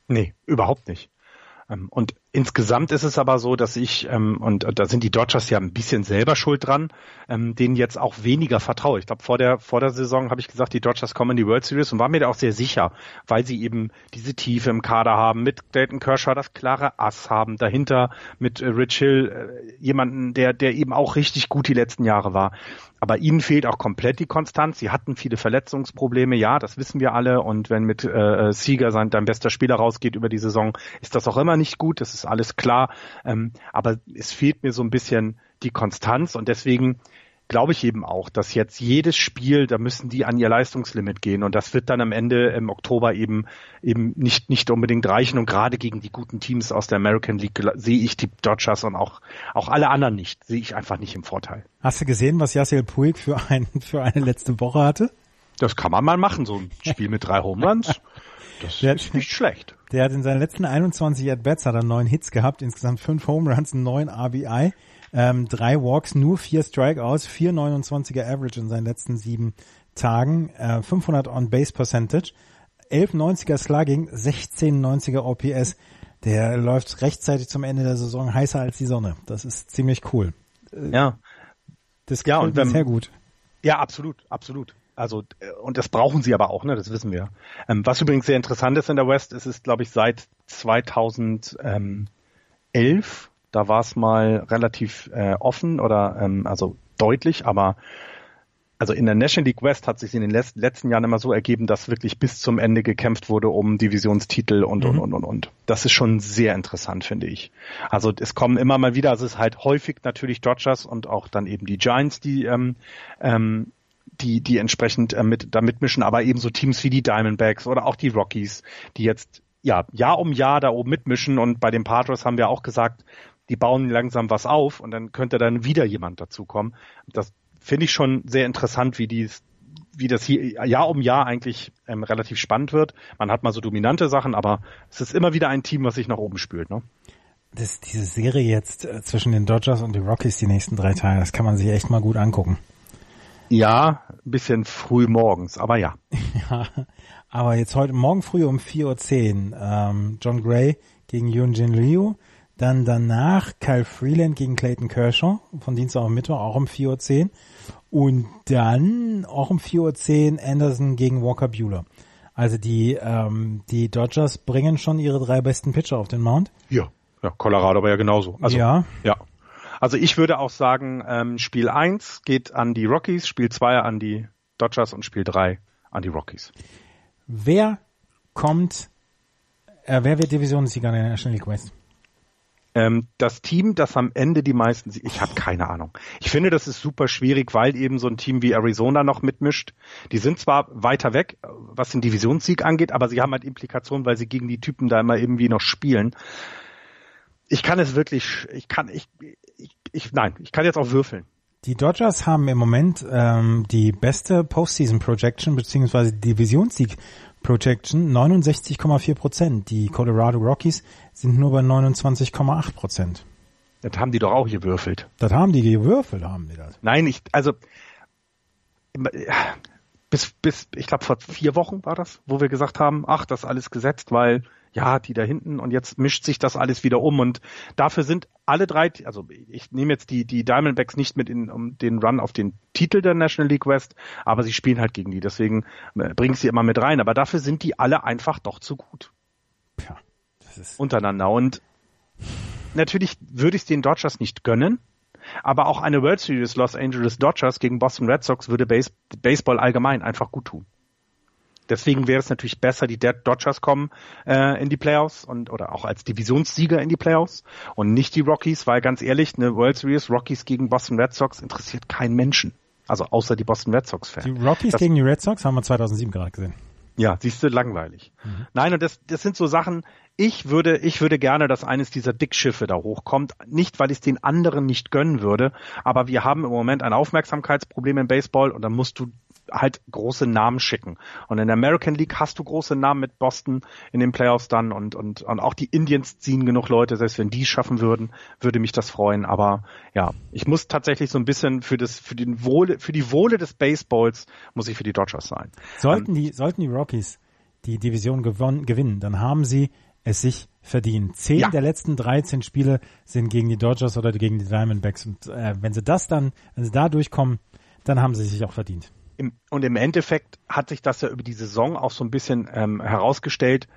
Nee, überhaupt nicht. Ähm, und insgesamt ist es aber so, dass ich, ähm, und da sind die Dodgers ja ein bisschen selber schuld dran, ähm, denen jetzt auch weniger vertraue. Ich glaube, vor der, vor der Saison habe ich gesagt, die Dodgers kommen in die World Series und war mir da auch sehr sicher, weil sie eben diese Tiefe im Kader haben, mit Dayton Kershaw das klare Ass haben, dahinter mit äh, Rich Hill äh, jemanden, der, der eben auch richtig gut die letzten Jahre war. Aber ihnen fehlt auch komplett die Konstanz. Sie hatten viele Verletzungsprobleme, ja, das wissen wir alle. Und wenn mit äh, Sieger sein dein bester Spieler rausgeht über die Saison, ist das auch immer nicht gut. Das ist alles klar. Ähm, aber es fehlt mir so ein bisschen die Konstanz und deswegen glaube ich eben auch, dass jetzt jedes Spiel, da müssen die an ihr Leistungslimit gehen und das wird dann am Ende im Oktober eben eben nicht nicht unbedingt reichen und gerade gegen die guten Teams aus der American League sehe ich die Dodgers und auch auch alle anderen nicht, sehe ich einfach nicht im Vorteil. Hast du gesehen, was Yasiel Puig für ein für eine letzte Woche hatte? Das kann man mal machen, so ein Spiel mit drei Home Runs. Das ist nicht schlecht. Der hat in seinen letzten 21 At-Bats hat er neun Hits gehabt, insgesamt fünf Home Runs, neun RBI. Ähm, drei Walks, nur vier Strikeouts, 4,29er Average in seinen letzten sieben Tagen, äh, 500 On-Base Percentage, 11,90er Slugging, 16,90er OPS. Der läuft rechtzeitig zum Ende der Saison heißer als die Sonne. Das ist ziemlich cool. Ja. Das ja, und wenn, sehr gut. Ja, absolut, absolut. Also äh, und das brauchen sie aber auch, ne? Das wissen wir. Ähm, was übrigens sehr interessant ist in der West, ist es, glaube ich, seit 2011 da war es mal relativ äh, offen oder ähm, also deutlich, aber also in der National League West hat sich in den letzten Jahren immer so ergeben, dass wirklich bis zum Ende gekämpft wurde um Divisionstitel und, mhm. und, und, und, und. Das ist schon sehr interessant, finde ich. Also es kommen immer mal wieder, also es ist halt häufig natürlich Dodgers und auch dann eben die Giants, die, ähm, ähm, die, die entsprechend äh, mit, da mitmischen, aber eben so Teams wie die Diamondbacks oder auch die Rockies, die jetzt ja Jahr um Jahr da oben mitmischen und bei den Padres haben wir auch gesagt, die bauen langsam was auf und dann könnte dann wieder jemand dazukommen. Das finde ich schon sehr interessant, wie die wie das hier Jahr um Jahr eigentlich ähm, relativ spannend wird. Man hat mal so dominante Sachen, aber es ist immer wieder ein Team, was sich nach oben spült. Ne? Das, diese Serie jetzt äh, zwischen den Dodgers und den Rockies die nächsten drei Tage, das kann man sich echt mal gut angucken. Ja, ein bisschen früh morgens, aber ja. ja, aber jetzt heute Morgen früh um 4.10 Uhr ähm, John Gray gegen Yunjin Liu. Dann danach Kyle Freeland gegen Clayton Kershaw von Dienstag auf Mittwoch, auch um 4.10 Uhr. Und dann auch um 4.10 Uhr Anderson gegen Walker Bueller. Also die, ähm, die Dodgers bringen schon ihre drei besten Pitcher auf den Mount. Ja, Ja, Colorado aber ja genauso. Also, ja. Ja. Also ich würde auch sagen, ähm, Spiel 1 geht an die Rockies, Spiel 2 an die Dodgers und Spiel 3 an die Rockies. Wer kommt, äh, wer wird Divisionssieger in der National League West? Ähm, das Team, das am Ende die meisten, ich habe keine Ahnung. Ich finde, das ist super schwierig, weil eben so ein Team wie Arizona noch mitmischt. Die sind zwar weiter weg, was den Divisionssieg angeht, aber sie haben halt Implikationen, weil sie gegen die Typen da immer irgendwie noch spielen. Ich kann es wirklich, ich kann, ich, ich, ich nein, ich kann jetzt auch würfeln. Die Dodgers haben im Moment ähm, die beste Postseason Projection beziehungsweise Divisionssieg Projection 69,4 Prozent. Die Colorado Rockies sind nur bei 29,8 Prozent. Das haben die doch auch gewürfelt. Das haben die gewürfelt, haben die das. Nein, ich, also bis, bis, ich glaube vor vier Wochen war das, wo wir gesagt haben, ach, das ist alles gesetzt, weil ja, die da hinten und jetzt mischt sich das alles wieder um und dafür sind alle drei, also ich nehme jetzt die, die Diamondbacks nicht mit in um den Run auf den Titel der National League West, aber sie spielen halt gegen die, deswegen äh, bringe ich sie immer mit rein, aber dafür sind die alle einfach doch zu gut. Ja, das ist untereinander und natürlich würde ich es den Dodgers nicht gönnen, aber auch eine World Series Los Angeles Dodgers gegen Boston Red Sox würde Base Baseball allgemein einfach gut tun. Deswegen wäre es natürlich besser, die Dodgers kommen äh, in die Playoffs und oder auch als Divisionssieger in die Playoffs und nicht die Rockies, weil ganz ehrlich, eine World Series Rockies gegen Boston Red Sox interessiert keinen Menschen. Also außer die Boston Red Sox Fans. Die Rockies Das- gegen die Red Sox haben wir 2007 gerade gesehen. Ja, siehst du, langweilig. Nein, und das, das sind so Sachen, ich würde, ich würde gerne, dass eines dieser Dickschiffe da hochkommt. Nicht, weil ich es den anderen nicht gönnen würde, aber wir haben im Moment ein Aufmerksamkeitsproblem im Baseball und dann musst du halt große Namen schicken. Und in der American League hast du große Namen mit Boston in den Playoffs dann und, und, und auch die Indians ziehen genug Leute, selbst wenn die es schaffen würden, würde mich das freuen. Aber ja, ich muss tatsächlich so ein bisschen für das, für den Wohle, für die Wohle des Baseballs muss ich für die Dodgers sein. Sollten die, sollten die Rockies die Division gewon, gewinnen, dann haben sie es sich verdient. Zehn Ja. der letzten 13 Spiele sind gegen die Dodgers oder gegen die Diamondbacks. Und äh, wenn sie das dann, wenn sie da durchkommen, dann haben sie sich auch verdient. Im, und im Endeffekt hat sich das ja über die Saison auch so ein bisschen ähm, herausgestellt.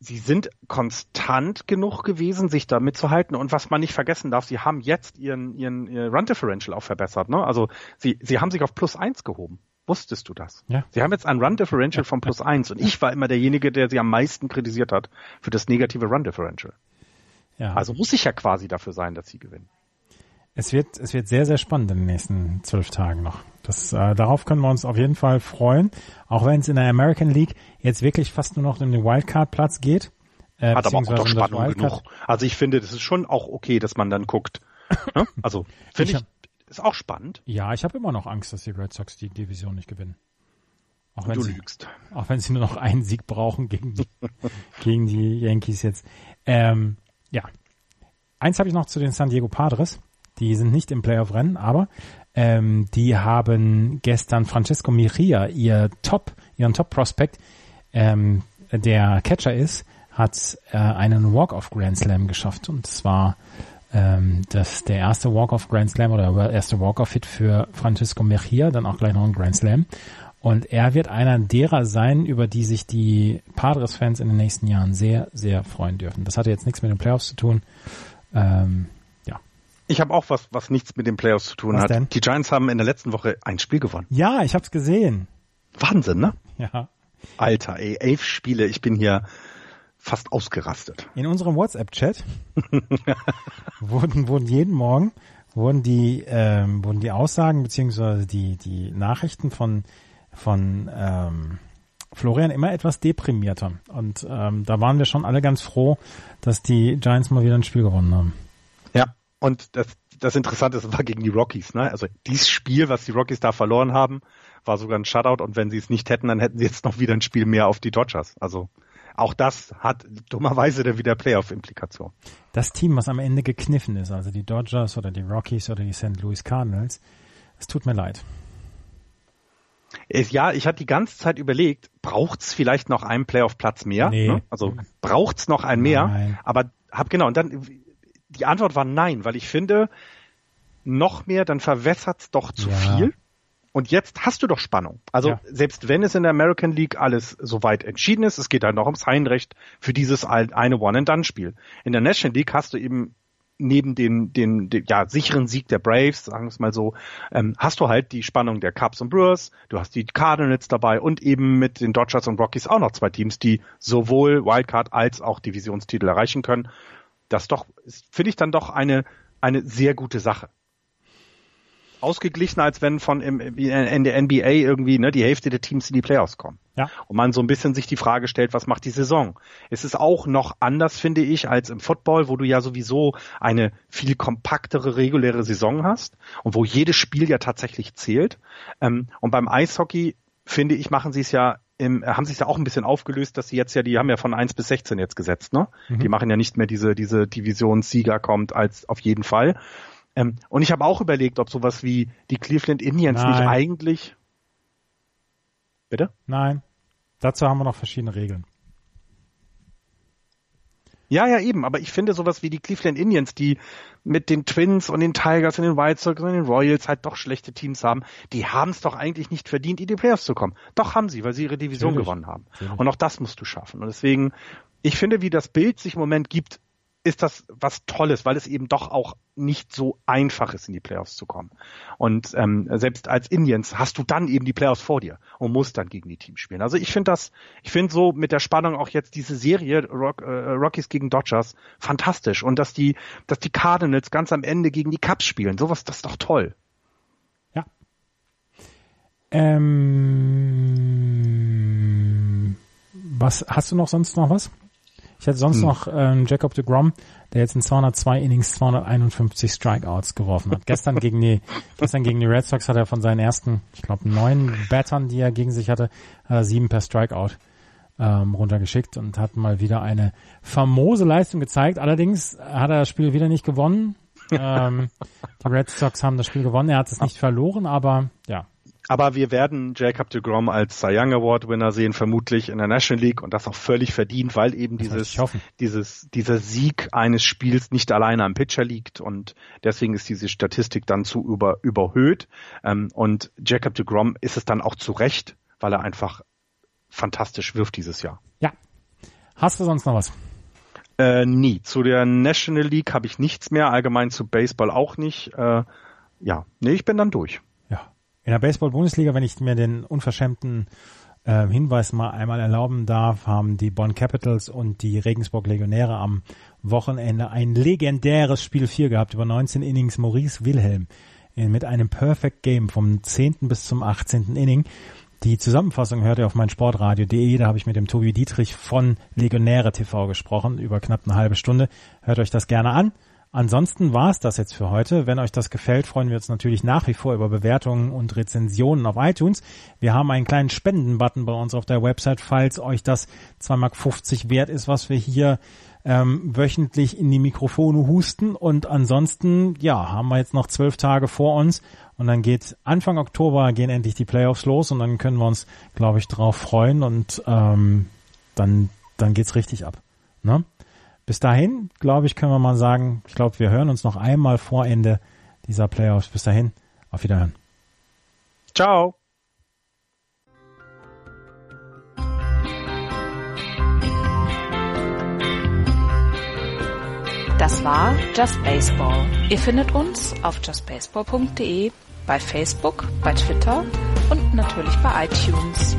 Sie sind konstant genug gewesen, sich da mitzuhalten. Und was man nicht vergessen darf, sie haben jetzt ihren, ihren, ihr Run Differential auch verbessert. Ne? Also sie, sie haben sich auf plus eins gehoben. Wusstest du das? Ja. Sie haben jetzt ein Run Differential von plus eins. Und ich war immer derjenige, der sie am meisten kritisiert hat für das negative Run Differential. Ja. Also muss ich ja quasi dafür sein, dass sie gewinnen. Es wird, es wird sehr, sehr spannend in den nächsten zwölf Tagen noch. Das, äh, darauf können wir uns auf jeden Fall freuen. Auch wenn es in der American League jetzt wirklich fast nur noch um den Wildcard-Platz geht. Äh, Hat aber auch doch Spannung genug. Also ich finde, das ist schon auch okay, dass man dann guckt. Ne? Also finde Ich ich, ist auch spannend. Ja, ich habe immer noch Angst, dass die Red Sox die Division nicht gewinnen. Auch wenn, Du sie, lügst. auch wenn sie nur noch einen Sieg brauchen gegen die, gegen die Yankees jetzt. Ähm, ja. Eins habe ich noch zu den San Diego Padres. Die sind nicht im Playoff-Rennen, aber ähm, die haben gestern Francesco Mejia, ihr Top, ihren Top-Prospect, ähm, der Catcher ist, hat äh, einen Walk-off Grand Slam geschafft und es war ähm, das der erste Walk-off Grand Slam oder der erste Walk-off Hit für Francisco Mejia, dann auch gleich noch ein Grand Slam. Und er wird einer derer sein, über die sich die Padres-Fans in den nächsten Jahren sehr, sehr freuen dürfen. Das hatte jetzt nichts mit den Playoffs zu tun. Ähm. Ich habe auch was, was nichts mit den Playoffs zu tun Was hat. denn? Die Giants haben in der letzten Woche ein Spiel gewonnen. Ja, ich hab's gesehen. Wahnsinn, ne? Ja. Alter, ey, elf Spiele, ich bin hier fast ausgerastet. In unserem WhatsApp-Chat wurden, wurden jeden Morgen wurden die, ähm, wurden die Aussagen beziehungsweise die, die Nachrichten von, von ähm, Florian immer etwas deprimierter. Und ähm, da waren wir schon alle ganz froh, dass die Giants mal wieder ein Spiel gewonnen haben. Und das, das Interessante ist, es war gegen die Rockies, ne? Also dieses Spiel, was die Rockies da verloren haben, war sogar ein Shutout und wenn sie es nicht hätten, dann hätten sie jetzt noch wieder ein Spiel mehr auf die Dodgers. Also auch das hat dummerweise dann wieder Playoff-Implikationen. Das Team, was am Ende gekniffen ist, also die Dodgers oder die Rockies oder die St. Louis Cardinals, es tut mir leid. Ja, ich hatte die ganze Zeit überlegt, braucht's vielleicht noch einen Playoff-Platz mehr? Nee. Ne? Also braucht's noch einen mehr? Nein. Aber hab genau, und dann die Antwort war nein, weil ich finde, noch mehr, dann verwässert's doch zu Ja. viel. Und jetzt hast du doch Spannung. Also ja. selbst wenn es in der American League alles soweit entschieden ist, es geht halt noch ums Heimrecht für dieses eine One-and-Done-Spiel. In der National League hast du eben neben den, den, den ja, sicheren Sieg der Braves, sagen wir es mal so, ähm, hast du halt die Spannung der Cubs und Brewers, du hast die Cardinals dabei und eben mit den Dodgers und Rockies auch noch zwei Teams, die sowohl Wildcard als auch Divisionstitel erreichen können. Das doch, finde ich dann doch eine, eine sehr gute Sache ausgeglichener, als wenn von im, in der NBA irgendwie ne, die Hälfte der Teams in die Playoffs kommen. Ja. Und man so ein bisschen sich die Frage stellt, was macht die Saison? Es ist auch noch anders, finde ich, als im Football, wo du ja sowieso eine viel kompaktere, reguläre Saison hast und wo jedes Spiel ja tatsächlich zählt. Ähm, und beim Eishockey, finde ich, machen sie es ja im, haben sich da auch ein bisschen aufgelöst, dass sie jetzt ja, die haben ja von 1 bis 16 jetzt gesetzt, ne? Mhm. Die machen ja nicht mehr diese, diese Divisionssieger kommt als auf jeden Fall. Ähm, und ich habe auch überlegt, ob sowas wie die Cleveland Indians Nein. nicht eigentlich. Bitte? Nein. Dazu haben wir noch verschiedene Regeln. Ja, ja, eben. Aber ich finde sowas wie die Cleveland Indians, die mit den Twins und den Tigers und den White Sox und den Royals halt doch schlechte Teams haben, die haben es doch eigentlich nicht verdient, in die Playoffs zu kommen. Doch haben sie, weil sie ihre Division Natürlich. gewonnen haben. Natürlich. Und auch das musst du schaffen. Und deswegen, ich finde, wie das Bild sich im Moment gibt, ist das was Tolles, weil es eben doch auch nicht so einfach ist, in die Playoffs zu kommen. Und ähm, selbst als Indians hast du dann eben die Playoffs vor dir und musst dann gegen die Teams spielen. Also ich finde das, ich finde so mit der Spannung auch jetzt diese Serie Rock, äh, Rockies gegen Dodgers fantastisch und dass die, dass die Cardinals ganz am Ende gegen die Cubs spielen, sowas, das ist doch toll. Ja. Ähm, was hast du noch sonst noch was? Ich hätte sonst hm. noch ähm, Jacob de Grom, der jetzt in 202 Innings 251 Strikeouts geworfen hat. gestern gegen die gestern gegen die Red Sox hat er von seinen ersten, ich glaube, neun Battern, die er gegen sich hatte, äh, sieben per Strikeout ähm, runtergeschickt und hat mal wieder eine famose Leistung gezeigt. Allerdings hat er das Spiel wieder nicht gewonnen. ähm, die Red Sox haben das Spiel gewonnen. Er hat es nicht verloren, aber ja, aber wir werden Jacob de Grom als Cy Young Award Winner sehen, vermutlich in der National League und das auch völlig verdient, weil eben dieses, dieses, dieser Sieg eines Spiels nicht alleine am Pitcher liegt und deswegen ist diese Statistik dann zu über, überhöht. Ähm, und Jacob de Grom ist es dann auch zu Recht, weil er einfach fantastisch wirft dieses Jahr. Ja. Hast du sonst noch was? Äh, nie. Zu der National League habe ich nichts mehr, allgemein zu Baseball auch nicht. Äh, ja, nee, ich bin dann durch. In der Baseball-Bundesliga, wenn ich mir den unverschämten äh, Hinweis mal einmal erlauben darf, haben die Bonn Capitals und die Regensburg Legionäre am Wochenende ein legendäres Spiel 4 gehabt über 19 Innings Maurice Wilhelm äh, mit einem Perfect Game vom 10. bis zum 18. Inning. Die Zusammenfassung hört ihr auf mein Sportradio.de. Da habe ich mit dem Tobi Dietrich von Legionäre TV gesprochen über knapp eine halbe Stunde. Hört euch das gerne an. Ansonsten war es das jetzt für heute. Wenn euch das gefällt, freuen wir uns natürlich nach wie vor über Bewertungen und Rezensionen auf iTunes. Wir haben einen kleinen Spendenbutton bei uns auf der Website, falls euch das 2,50 Mark wert ist, was wir hier ähm, wöchentlich in die Mikrofone husten. Und ansonsten, ja, haben wir jetzt noch zwölf Tage vor uns und dann geht Anfang Oktober gehen endlich die Playoffs los und dann können wir uns, glaube ich, drauf freuen und ähm, dann, dann geht's richtig ab. Ne? Bis dahin, glaube ich, können wir mal sagen, ich glaube, wir hören uns noch einmal vor Ende dieser Playoffs. Bis dahin, auf Wiederhören. Ciao. Das war Just Baseball. Ihr findet uns auf justbaseball.de, bei Facebook, bei Twitter und natürlich bei iTunes.